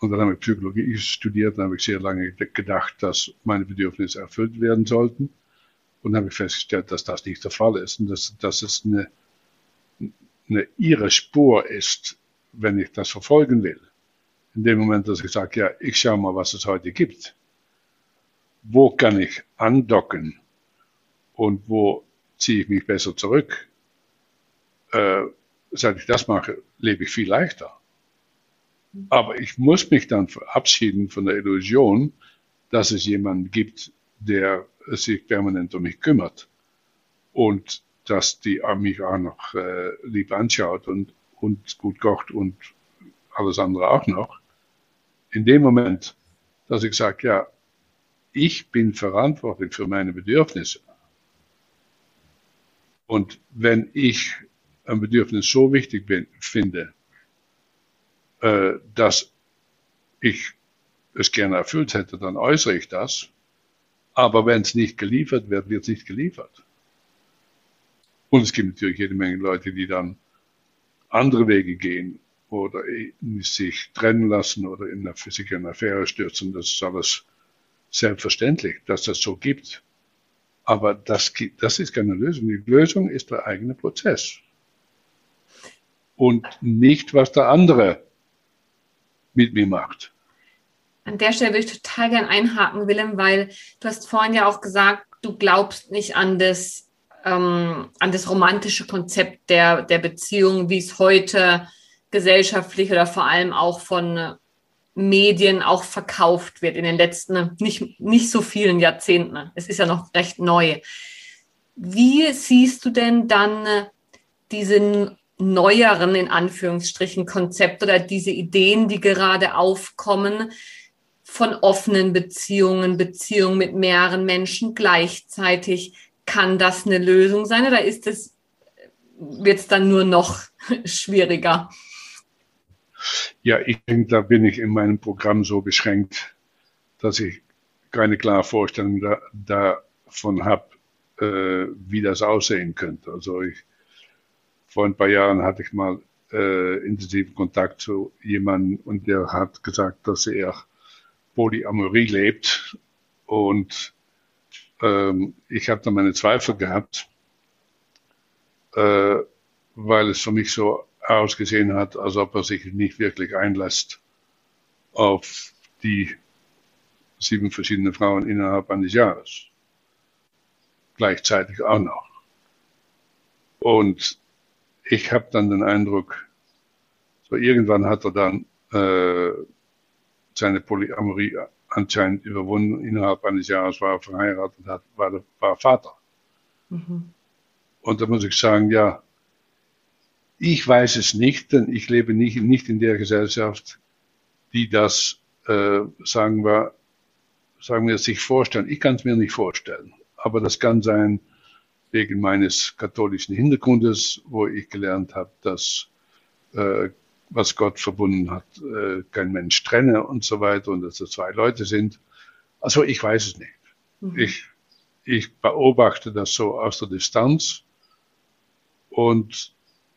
Und dann habe ich Psychologie studiert, dann habe ich sehr lange gedacht, dass meine Bedürfnisse erfüllt werden sollten. Und dann habe ich festgestellt, dass das nicht der Fall ist und dass, dass es eine eine ihre Spur ist, wenn ich das verfolgen will. In dem Moment, dass ich sage, ja, ich schaue mal, was es heute gibt. Wo kann ich andocken und wo ziehe ich mich besser zurück? Äh, seit ich das mache, lebe ich viel leichter. Aber ich muss mich dann verabschieden von der Illusion, dass es jemanden gibt, der sich permanent um mich kümmert. Und dass die mich auch noch äh, lieb anschaut und, und gut kocht und alles andere auch noch. In dem Moment, dass ich sage, ja, ich bin verantwortlich für meine Bedürfnisse. Und wenn ich ein Bedürfnis so wichtig bin, finde, äh, dass ich es gerne erfüllt hätte, dann äußere ich das. Aber wenn es nicht geliefert wird, wird es nicht geliefert. Und es gibt natürlich jede Menge Leute, die dann andere Wege gehen oder sich trennen lassen oder in eine, sich in eine Affäre stürzen. Das ist alles selbstverständlich, dass das so gibt. Aber das, das ist keine Lösung. Die Lösung ist der eigene Prozess. Und nicht, was der andere mit mir macht. An der Stelle würde ich total gern einhaken, Willem, weil du hast vorhin ja auch gesagt, du glaubst nicht an das ähm, an das romantische Konzept der, der Beziehung, wie es heute gesellschaftlich oder vor allem auch von Medien auch verkauft wird in den letzten nicht, nicht so vielen Jahrzehnten. Es ist ja noch recht neu. Wie siehst du denn dann diese neueren, in Anführungsstrichen, Konzepte oder diese Ideen, die gerade aufkommen von offenen Beziehungen, Beziehungen mit mehreren Menschen gleichzeitig? Kann das eine Lösung sein oder ist es, es dann nur noch schwieriger? Ja, ich denke, da bin ich in meinem Programm so beschränkt, dass ich keine klare Vorstellung da, davon habe, äh, wie das aussehen könnte. Also ich, vor ein paar Jahren hatte ich mal äh, intensiven Kontakt zu jemandem und der hat gesagt, dass er Polyamorie lebt und ähm, ich habe da meine Zweifel gehabt, äh, weil es für mich so ausgesehen hat, als ob er sich nicht wirklich einlässt auf die sieben verschiedene Frauen innerhalb eines Jahres. Gleichzeitig auch noch. Und ich habe dann den Eindruck, so irgendwann hat er dann äh, seine Polyamorie anscheinend überwunden. Innerhalb eines Jahres war er verheiratet, hat, war, war Vater. Mhm. Und da muss ich sagen, ja, ich weiß es nicht, denn ich lebe nicht, nicht in der Gesellschaft, die das, äh, sagen wir, sagen wir, sich vorstellen. Ich kann es mir nicht vorstellen. Aber das kann sein wegen meines katholischen Hintergrundes, wo ich gelernt habe, dass äh, was Gott verbunden hat, äh, kein Mensch trenne und so weiter und dass es zwei Leute sind. Also ich weiß es nicht. Mhm. Ich, ich beobachte das so aus der Distanz und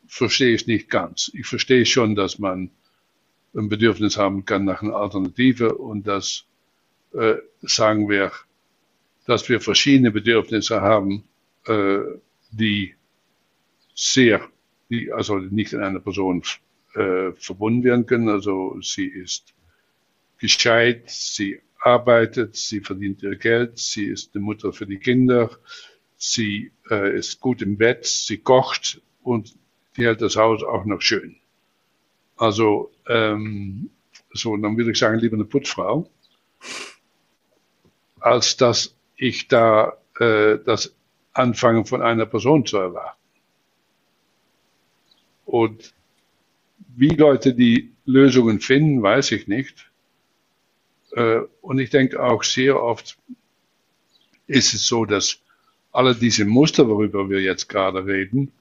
verstehe es nicht ganz. Ich verstehe schon, dass man ein Bedürfnis haben kann nach einer Alternative und dass, äh, sagen wir, dass wir verschiedene Bedürfnisse haben, äh, die sehr, die also nicht in einer Person äh, verbunden werden können. Also sie ist gescheit, sie arbeitet, sie verdient ihr Geld, sie ist eine Mutter für die Kinder, sie äh, ist gut im Bett, sie kocht und die hält das Haus auch noch schön. Also ähm, so, dann würde ich sagen, lieber eine Putzfrau, als dass ich da äh, das anfange von einer Person zu erwarten. Und wie Leute die Lösungen finden, weiß ich nicht. Äh, und ich denke auch sehr oft ist es so, dass alle diese Muster, worüber wir jetzt gerade reden,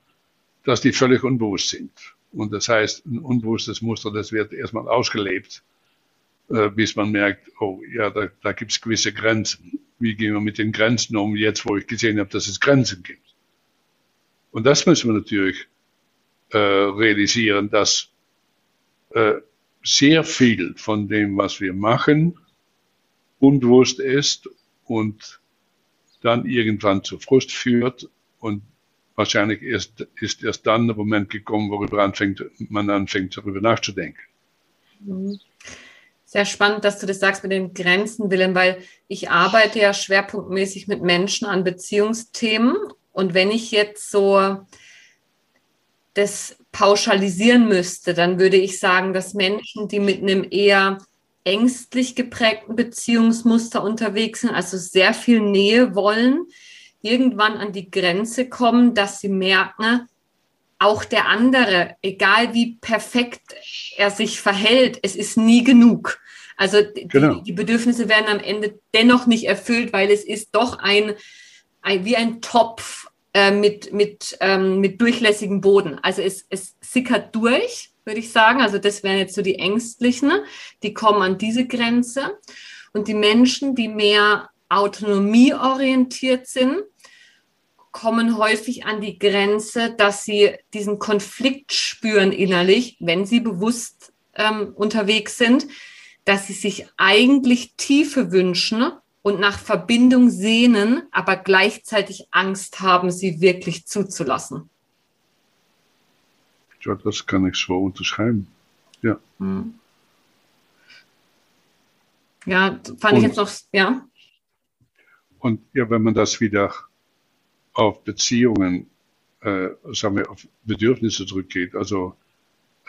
dass die völlig unbewusst sind. Und das heißt, ein unbewusstes Muster, das wird erstmal ausgelebt, äh, bis man merkt, oh ja, da, da gibt es gewisse Grenzen. Wie gehen wir mit den Grenzen um, jetzt wo ich gesehen habe, dass es Grenzen gibt? Und das müssen wir natürlich äh, realisieren, dass sehr viel von dem, was wir machen, unbewusst ist und dann irgendwann zu Frust führt und wahrscheinlich erst, ist erst dann der Moment gekommen, worüber anfängt, man anfängt, darüber nachzudenken. Mhm. Sehr spannend, dass du das sagst mit den Grenzen, Willem, weil ich arbeite ja schwerpunktmäßig mit Menschen an Beziehungsthemen. Und wenn ich jetzt so das pauschalisieren müsste, dann würde ich sagen, dass Menschen, die mit einem eher ängstlich geprägten Beziehungsmuster unterwegs sind, also sehr viel Nähe wollen, irgendwann an die Grenze kommen, dass sie merken, auch der andere, egal wie perfekt er sich verhält, es ist nie genug. Also genau. die, die, Bedürfnisse werden am Ende dennoch nicht erfüllt, weil es ist doch ein, ein wie ein Topf äh, mit, mit, ähm, mit durchlässigem Boden. Also es, es sickert durch, würde ich sagen. Also das wären jetzt so die Ängstlichen, die kommen an diese Grenze. Und die Menschen, die mehr autonomieorientiert sind, kommen häufig an die Grenze, dass sie diesen Konflikt spüren innerlich, wenn sie bewusst ähm, unterwegs sind, dass sie sich eigentlich Tiefe wünschen und nach Verbindung sehnen, aber gleichzeitig Angst haben, sie wirklich zuzulassen. Ja, das kann ich so unterschreiben. Ja. Hm. Ja, fand und, ich jetzt noch, ja. Und ja, wenn man das wieder auf Beziehungen, äh, sagen wir, auf Bedürfnisse zurückgeht, also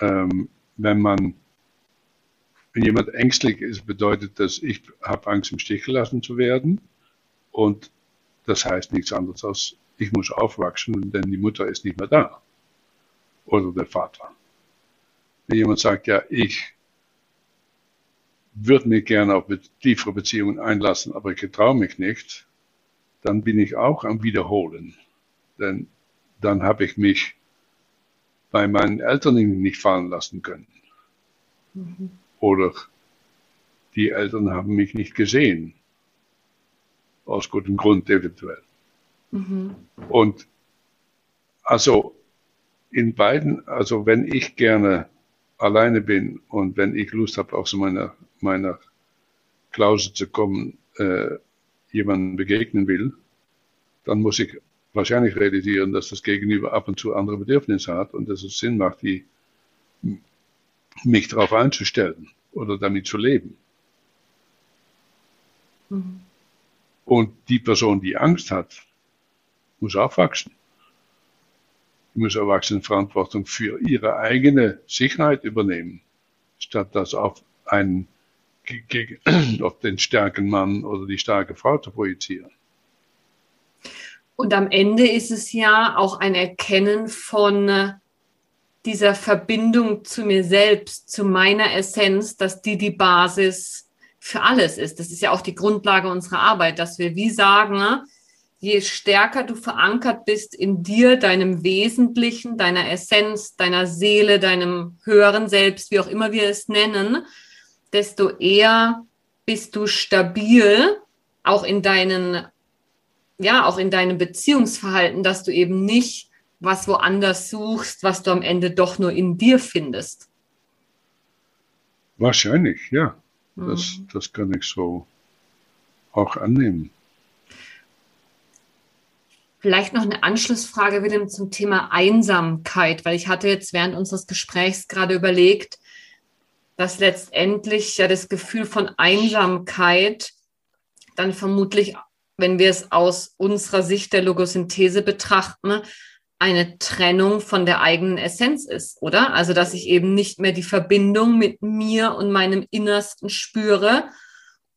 ähm, wenn man wenn jemand ängstlich ist, bedeutet das, ich habe Angst, im Stich gelassen zu werden. Und das heißt nichts anderes als, ich muss aufwachsen, denn die Mutter ist nicht mehr da. Oder der Vater. Wenn jemand sagt, ja, ich würde mich gerne auf tiefere Beziehungen einlassen, aber ich getraue mich nicht, dann bin ich auch am Wiederholen. Denn dann habe ich mich bei meinen Eltern nicht fallen lassen können. Mhm. Oder die Eltern haben mich nicht gesehen. Aus gutem Grund eventuell. Mhm. Und also in beiden, also wenn ich gerne alleine bin und wenn ich Lust habe, aus meiner, meiner Klausel zu kommen, äh, jemandem begegnen will, dann muss ich wahrscheinlich realisieren, dass das Gegenüber ab und zu andere Bedürfnisse hat und dass es Sinn macht, die, mich darauf einzustellen oder damit zu leben. Mhm. Und die Person, die Angst hat, muss aufwachsen. Die muss Erwachsenenverantwortung für ihre eigene Sicherheit übernehmen, statt das auf einen auf den starken Mann oder die starke Frau zu projizieren. Und am Ende ist es ja auch ein Erkennen von äh, dieser Verbindung zu mir selbst, zu meiner Essenz, dass die die Basis für alles ist. Das ist ja auch die Grundlage unserer Arbeit, dass wir wie sagen, ne, je stärker du verankert bist in dir, deinem Wesentlichen, deiner Essenz, deiner Seele, deinem höheren Selbst, wie auch immer wir es nennen, desto eher bist du stabil, auch in deinen, ja, auch in deinem Beziehungsverhalten, dass du eben nicht was woanders suchst, was du am Ende doch nur in dir findest. Wahrscheinlich, ja. Das, mhm. das kann ich so auch annehmen. Vielleicht noch eine Anschlussfrage, Willem, zum Thema Einsamkeit, weil ich hatte jetzt während unseres Gesprächs gerade überlegt, dass letztendlich ja das Gefühl von Einsamkeit dann vermutlich, wenn wir es aus unserer Sicht der Logosynthese betrachten, eine Trennung von der eigenen Essenz ist, oder? Also, dass ich eben nicht mehr die Verbindung mit mir und meinem Innersten spüre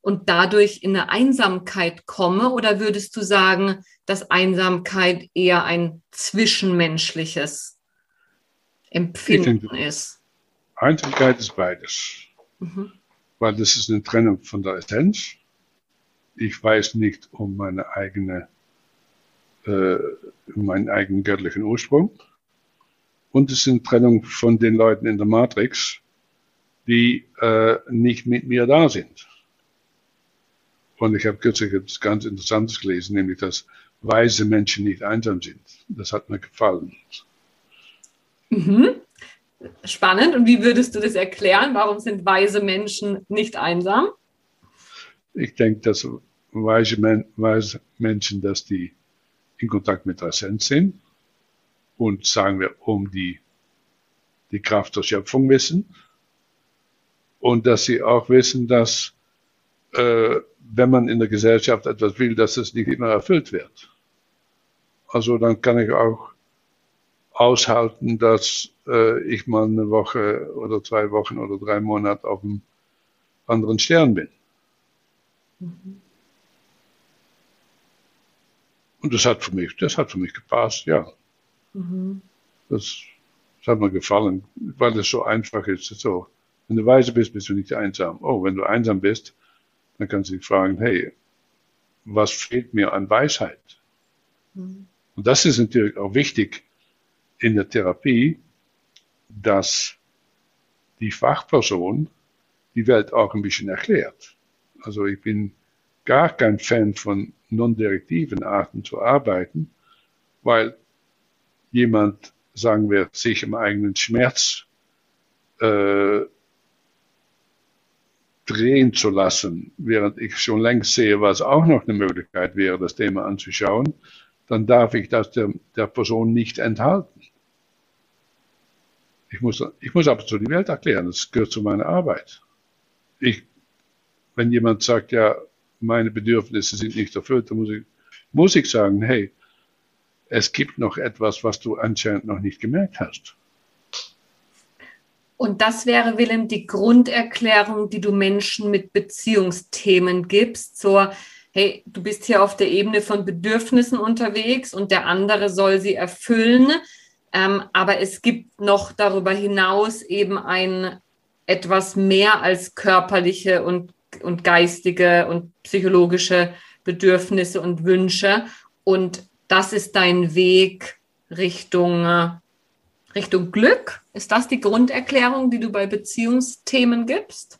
und dadurch in eine Einsamkeit komme? Oder würdest du sagen, dass Einsamkeit eher ein zwischenmenschliches Empfinden denke, ist? Einsamkeit ist beides. Mhm. Weil das ist eine Trennung von der Essenz. Ich weiß nicht um meine eigene äh, meinen eigenen göttlichen Ursprung. Und es sind Trennung von den Leuten in der Matrix, die äh, nicht mit mir da sind. Und ich habe kürzlich etwas ganz Interessantes gelesen, nämlich dass weise Menschen nicht einsam sind. Das hat mir gefallen. Mhm. Spannend. Und wie würdest du das erklären? Warum sind weise Menschen nicht einsam? Ich denke, dass weise, Men weise Menschen, dass die in Kontakt mit Essenz sind und sagen wir um die, die Kraft der Schöpfung wissen und dass sie auch wissen, dass äh, wenn man in der Gesellschaft etwas will, dass es nicht immer erfüllt wird. Also dann kann ich auch aushalten, dass äh, ich mal eine Woche oder zwei Wochen oder drei Monate auf einem anderen Stern bin. Mhm. Und das hat für mich, das hat für mich gepasst, ja. Mhm. Das, das, hat mir gefallen, weil es so einfach ist. So, wenn du weise bist, bist du nicht einsam. Oh, wenn du einsam bist, dann kannst du dich fragen, hey, was fehlt mir an Weisheit? Mhm. Und das ist natürlich auch wichtig in der Therapie, dass die Fachperson die Welt auch ein bisschen erklärt. Also ich bin gar kein Fan von non-direktiven Arten zu arbeiten, weil jemand, sagen wir, sich im eigenen Schmerz äh, drehen zu lassen, während ich schon längst sehe, was auch noch eine Möglichkeit wäre, das Thema anzuschauen, dann darf ich das der, der Person nicht enthalten. Ich muss, ich muss ab und zu die Welt erklären, das gehört zu meiner Arbeit. Ich, wenn jemand sagt, ja, meine Bedürfnisse sind nicht erfüllt, dann muss ich, muss ich sagen, hey, es gibt noch etwas, was du anscheinend noch nicht gemerkt hast. Und das wäre, Willem, die Grunderklärung, die du Menschen mit Beziehungsthemen gibst. So, hey, du bist hier auf der Ebene von Bedürfnissen unterwegs und der andere soll sie erfüllen. Ähm, aber es gibt noch darüber hinaus eben ein etwas mehr als körperliche und und geistige und psychologische Bedürfnisse und Wünsche. Und das ist dein Weg Richtung, äh, Richtung Glück. Ist das die Grunderklärung, die du bei Beziehungsthemen gibst?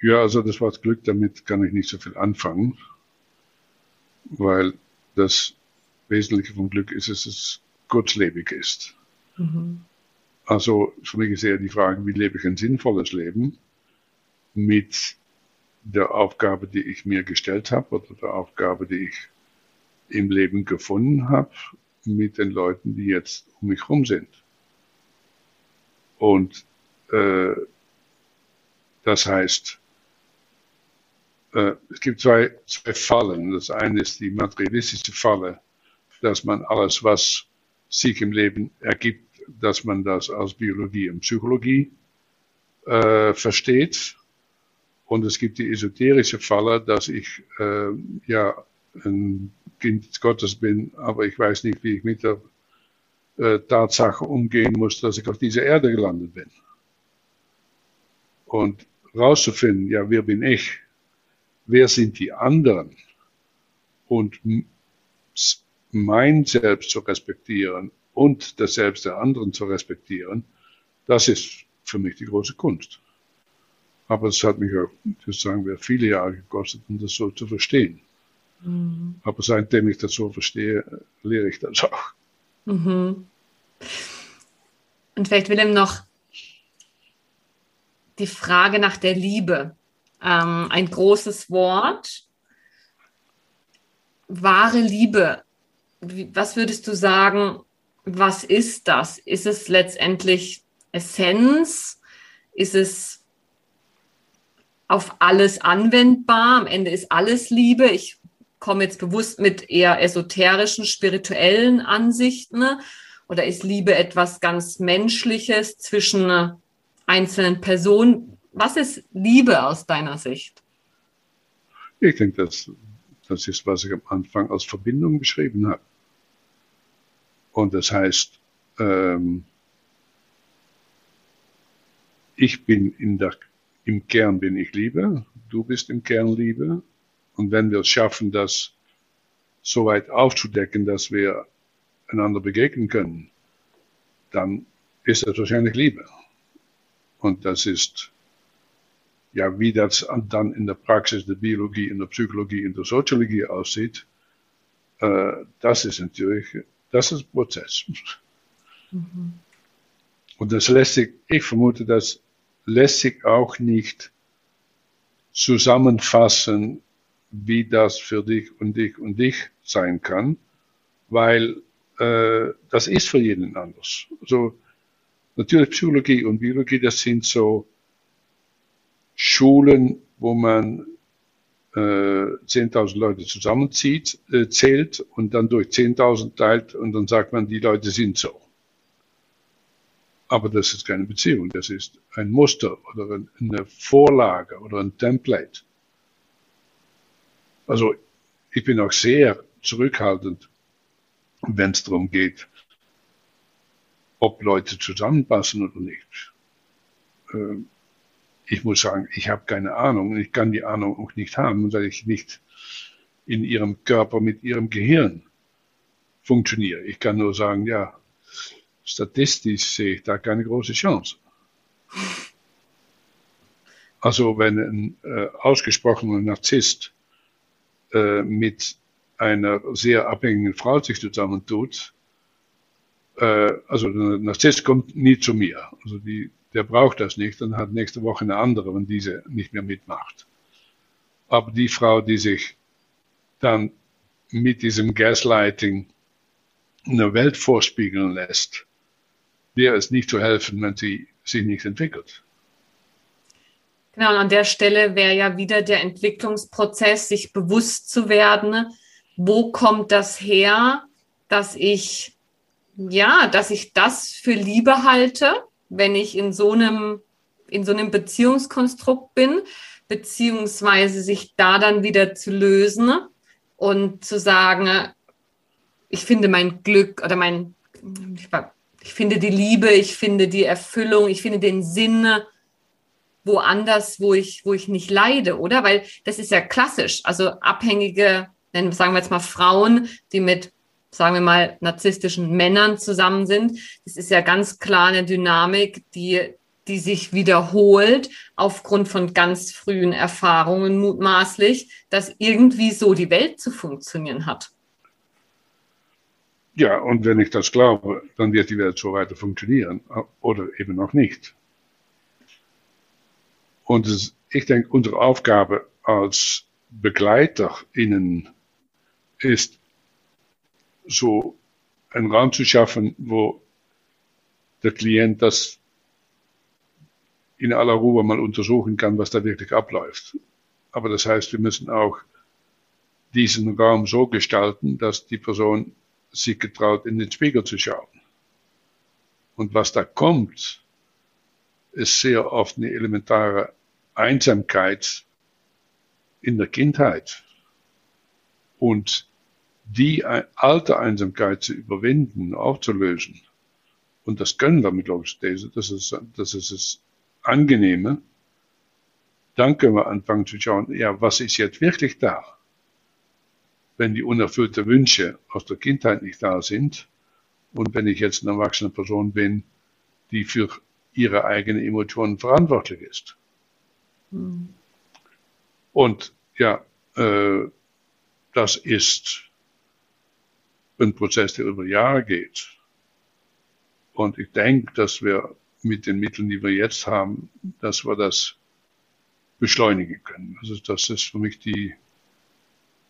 Ja, also das Wort Glück, damit kann ich nicht so viel anfangen, weil das Wesentliche vom Glück ist, dass es kurzlebig ist. Mhm. Also für mich ist eher die Frage, wie lebe ich ein sinnvolles Leben mit der Aufgabe, die ich mir gestellt habe oder der Aufgabe, die ich im Leben gefunden habe, mit den Leuten, die jetzt um mich herum sind. Und äh, das heißt, äh, es gibt zwei, zwei Fallen. Das eine ist die materialistische Falle, dass man alles, was sich im Leben ergibt, dass man das als Biologie und Psychologie äh, versteht. Und es gibt die esoterische Falle, dass ich äh, ja ein Kind Gottes bin, aber ich weiß nicht, wie ich mit der äh, Tatsache umgehen muss, dass ich auf dieser Erde gelandet bin. Und rauszufinden, ja, wer bin ich? Wer sind die anderen? Und mein Selbst zu respektieren und das Selbst der anderen zu respektieren, das ist für mich die große Kunst. Aber es hat mich das sagen wir, viele Jahre gekostet, um das so zu verstehen. Mhm. Aber seitdem ich das so verstehe, lehre ich das auch. Mhm. Und vielleicht Willem noch die Frage nach der Liebe. Ähm, ein großes Wort. Wahre Liebe. Was würdest du sagen, was ist das? Ist es letztendlich Essenz? Ist es auf alles anwendbar? Am Ende ist alles Liebe. Ich komme jetzt bewusst mit eher esoterischen, spirituellen Ansichten. Ne? Oder ist Liebe etwas ganz Menschliches zwischen äh, einzelnen Personen? Was ist Liebe aus deiner Sicht? Ich denke, das, das ist, was ich am Anfang als Verbindung beschrieben habe. Und das heißt, ähm, ich bin in der, im Kern bin ich Liebe, du bist im Kern Liebe. Und wenn wir es schaffen, das so weit aufzudecken, dass wir einander begegnen können, dann ist das wahrscheinlich Liebe. Und das ist, ja, wie das dann in der Praxis der Biologie, in der Psychologie, in der Soziologie aussieht, äh, das ist natürlich das ist Prozess. Mhm. Und das lässt sich, ich vermute, das lässt sich auch nicht zusammenfassen, wie das für dich und dich und dich sein kann, weil äh, das ist für jeden anders. Also natürlich Psychologie und Biologie, das sind so Schulen, wo man äh, 10.000 Leute zusammenzieht, äh, zählt und dann durch 10.000 teilt und dann sagt man, die Leute sind so. Aber das ist keine Beziehung, das ist ein Muster oder eine Vorlage oder ein Template. Also ich bin auch sehr zurückhaltend, wenn es darum geht, ob Leute zusammenpassen oder nicht. Ähm, ich muss sagen, ich habe keine Ahnung und ich kann die Ahnung auch nicht haben, weil ich nicht in ihrem Körper mit ihrem Gehirn funktioniere. Ich kann nur sagen, ja, statistisch sehe ich da keine große Chance. Also wenn ein äh, ausgesprochener Narzisst äh, mit einer sehr abhängigen Frau sich zusammentut, äh, also der Narzisst kommt nie zu mir. Also die, der braucht das nicht und hat nächste Woche eine andere, wenn diese nicht mehr mitmacht. Aber die Frau, die sich dann mit diesem Gaslighting eine Welt vorspiegeln lässt, wäre es nicht zu helfen, wenn sie sich nicht entwickelt. Genau, und an der Stelle wäre ja wieder der Entwicklungsprozess, sich bewusst zu werden, wo kommt das her, dass ich, ja, dass ich das für Liebe halte, wenn ich in so einem, in so einem Beziehungskonstrukt bin, beziehungsweise sich da dann wieder zu lösen und zu sagen, ich finde mein Glück oder mein, finde die Liebe, ich finde die Erfüllung, ich finde den Sinn woanders, wo ich, wo ich nicht leide, oder? Weil das ist ja klassisch. Also abhängige, sagen wir jetzt mal Frauen, die mit, sagen wir mal, narzisstischen Männern zusammen sind. Das ist ja ganz klar eine Dynamik, die, die sich wiederholt aufgrund von ganz frühen Erfahrungen mutmaßlich, dass irgendwie so die Welt zu funktionieren hat. Ja, und wenn ich das glaube, dann wird die Welt so weiter funktionieren oder eben noch nicht. Und es, ich denke, unsere Aufgabe als BegleiterInnen ist, so einen Raum zu schaffen, wo der Klient das in aller Ruhe mal untersuchen kann, was da wirklich abläuft. Aber das heißt, wir müssen auch diesen Raum so gestalten, dass die Person sich getraut, in den Spiegel zu schauen. Und was da kommt, ist sehr oft eine elementare Einsamkeit in der Kindheit. Und die alte Einsamkeit zu überwinden, aufzulösen. Und das können wir mit Logisthese, das ist, das ist das Angenehme. Dann können wir anfangen zu schauen, ja, was ist jetzt wirklich da? Wenn die unerfüllten Wünsche aus der Kindheit nicht da sind und wenn ich jetzt eine erwachsene Person bin, die für ihre eigenen Emotionen verantwortlich ist. Mhm. Und ja, äh, das ist ein Prozess, der über Jahre geht. Und ich denke, dass wir mit den Mitteln, die wir jetzt haben, dass wir das beschleunigen können. Also das ist für mich die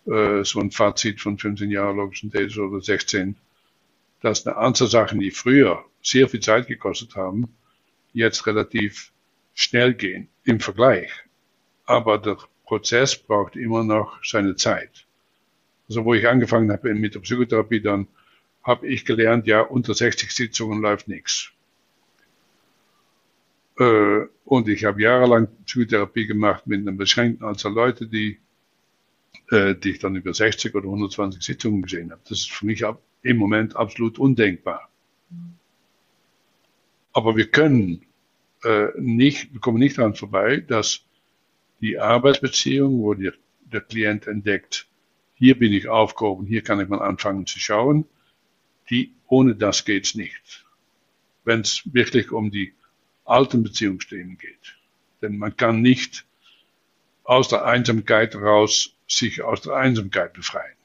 äh, so ein Fazit von 15 Jahren logischen Days oder 16, dass eine Anzahl Sachen, die früher sehr viel Zeit gekostet haben, jetzt relativ schnell gehen im Vergleich. Aber der Prozess braucht immer noch seine Zeit. Also wo ich angefangen habe mit der Psychotherapie, dann habe ich gelernt, ja, unter 60 Sitzungen läuft nichts. Äh, und ich habe jahrelang Psychotherapie gemacht mit einer beschränkten Anzahl Leute, die äh, die ich dann über 60 oder 120 Sitzungen gesehen habe. Das ist für mich ab, im Moment absolut undenkbar. Aber wir können äh, nicht, wir kommen nicht daran vorbei, dass die Arbeitsbeziehung, wo die, der Klient entdeckt, hier bin ich aufgehoben, hier kann ich mal anfangen zu schauen, die, ohne das geht's nicht. Wenn es wirklich um die alten Beziehungsthemen geht. Denn man kann nicht aus der Einsamkeit raus sich aus der Einsamkeit befreien.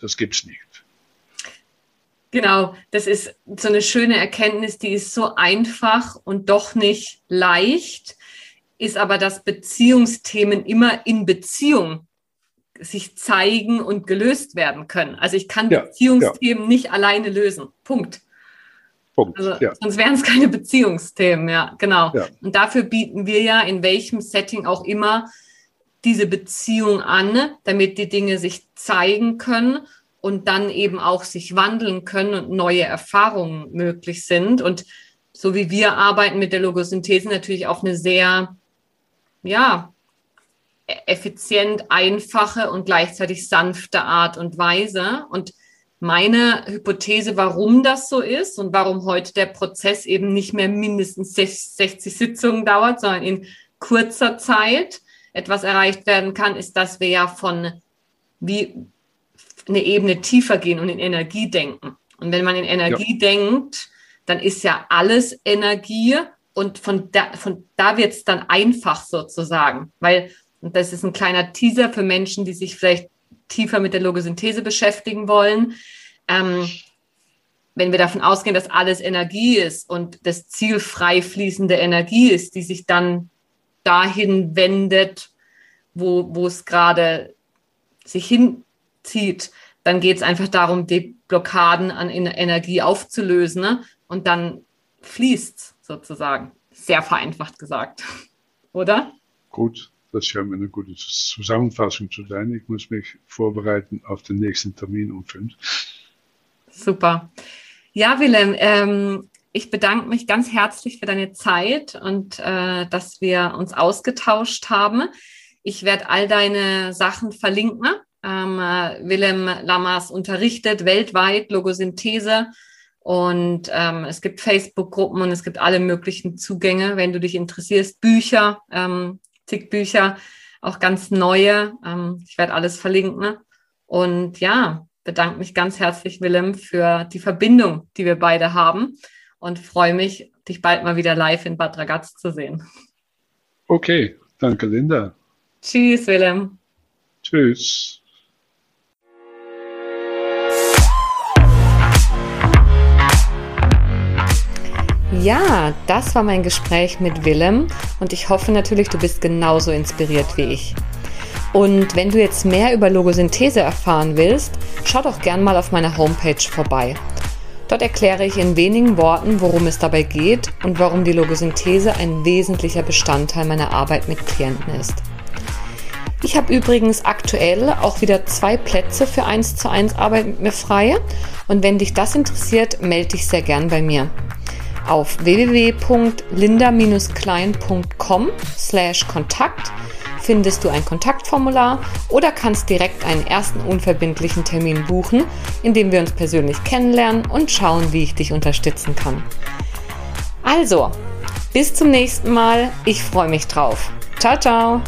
Das gibt's nicht. Genau, das ist so eine schöne Erkenntnis, die ist so einfach und doch nicht leicht, ist aber, dass Beziehungsthemen immer in Beziehung sich zeigen und gelöst werden können. Also ich kann ja, Beziehungsthemen ja. nicht alleine lösen. Punkt. Punkt. Also, ja. Sonst wären es keine Beziehungsthemen, ja, genau. Und dafür bieten wir ja in welchem Setting auch immer diese Beziehung an, damit die Dinge sich zeigen können und dann eben auch sich wandeln können und neue Erfahrungen möglich sind. Und so wie wir arbeiten mit der Logosynthese natürlich auf eine sehr, ja, effizient, einfache und gleichzeitig sanfte Art und Weise. Und meine Hypothese, warum das so ist und warum heute der Prozess eben nicht mehr mindestens 60 Sitzungen dauert, sondern in kurzer Zeit, etwas erreicht werden kann, ist, dass wir ja von wie eine Ebene tiefer gehen und in Energie denken. Und wenn man in Energie ja. denkt, dann ist ja alles Energie und von da, von da wird es dann einfach sozusagen, weil, und das ist ein kleiner Teaser für Menschen, die sich vielleicht tiefer mit der Logosynthese beschäftigen wollen. Ähm, wenn wir davon ausgehen, dass alles Energie ist und das Ziel frei fließende Energie ist, die sich dann dahin wendet, wo, wo es gerade sich hinzieht, dann geht es einfach darum, die Blockaden an Energie aufzulösen ne? und dann fließt sozusagen. Sehr vereinfacht gesagt, oder? Gut, das scheint mir eine gute Zusammenfassung zu sein. Ich muss mich vorbereiten auf den nächsten Termin um fünf. Super. Ja, Willem, ähm, ich bedanke mich ganz herzlich für deine Zeit und äh, dass wir uns ausgetauscht haben. Ich werde all deine Sachen verlinken. Ähm, äh, Willem Lammers unterrichtet weltweit Logosynthese Und ähm, es gibt Facebook-Gruppen und es gibt alle möglichen Zugänge, wenn du dich interessierst. Bücher, ähm, zig Bücher, auch ganz neue. Ähm, ich werde alles verlinken. Und ja, bedanke mich ganz herzlich, Willem, für die Verbindung, die wir beide haben und freue mich, dich bald mal wieder live in Bad Ragaz zu sehen. Okay, danke, Linda. Tschüss, Willem. Tschüss. Ja, das war mein Gespräch mit Willem und ich hoffe natürlich, du bist genauso inspiriert wie ich. Und wenn du jetzt mehr über Logosynthese erfahren willst, schau doch gern mal auf meiner Homepage vorbei. Dort erkläre ich in wenigen Worten, worum es dabei geht und warum die Logosynthese ein wesentlicher Bestandteil meiner Arbeit mit Klienten ist. Ich habe übrigens aktuell auch wieder zwei Plätze für 1 zu 1 Arbeit mit mir frei und wenn dich das interessiert, melde dich sehr gern bei mir. Auf www.linda-klein.com slash Kontakt findest du ein Kontaktformular oder kannst direkt einen ersten unverbindlichen Termin buchen, in dem wir uns persönlich kennenlernen und schauen, wie ich dich unterstützen kann. Also, bis zum nächsten Mal. Ich freue mich drauf. Ciao, ciao.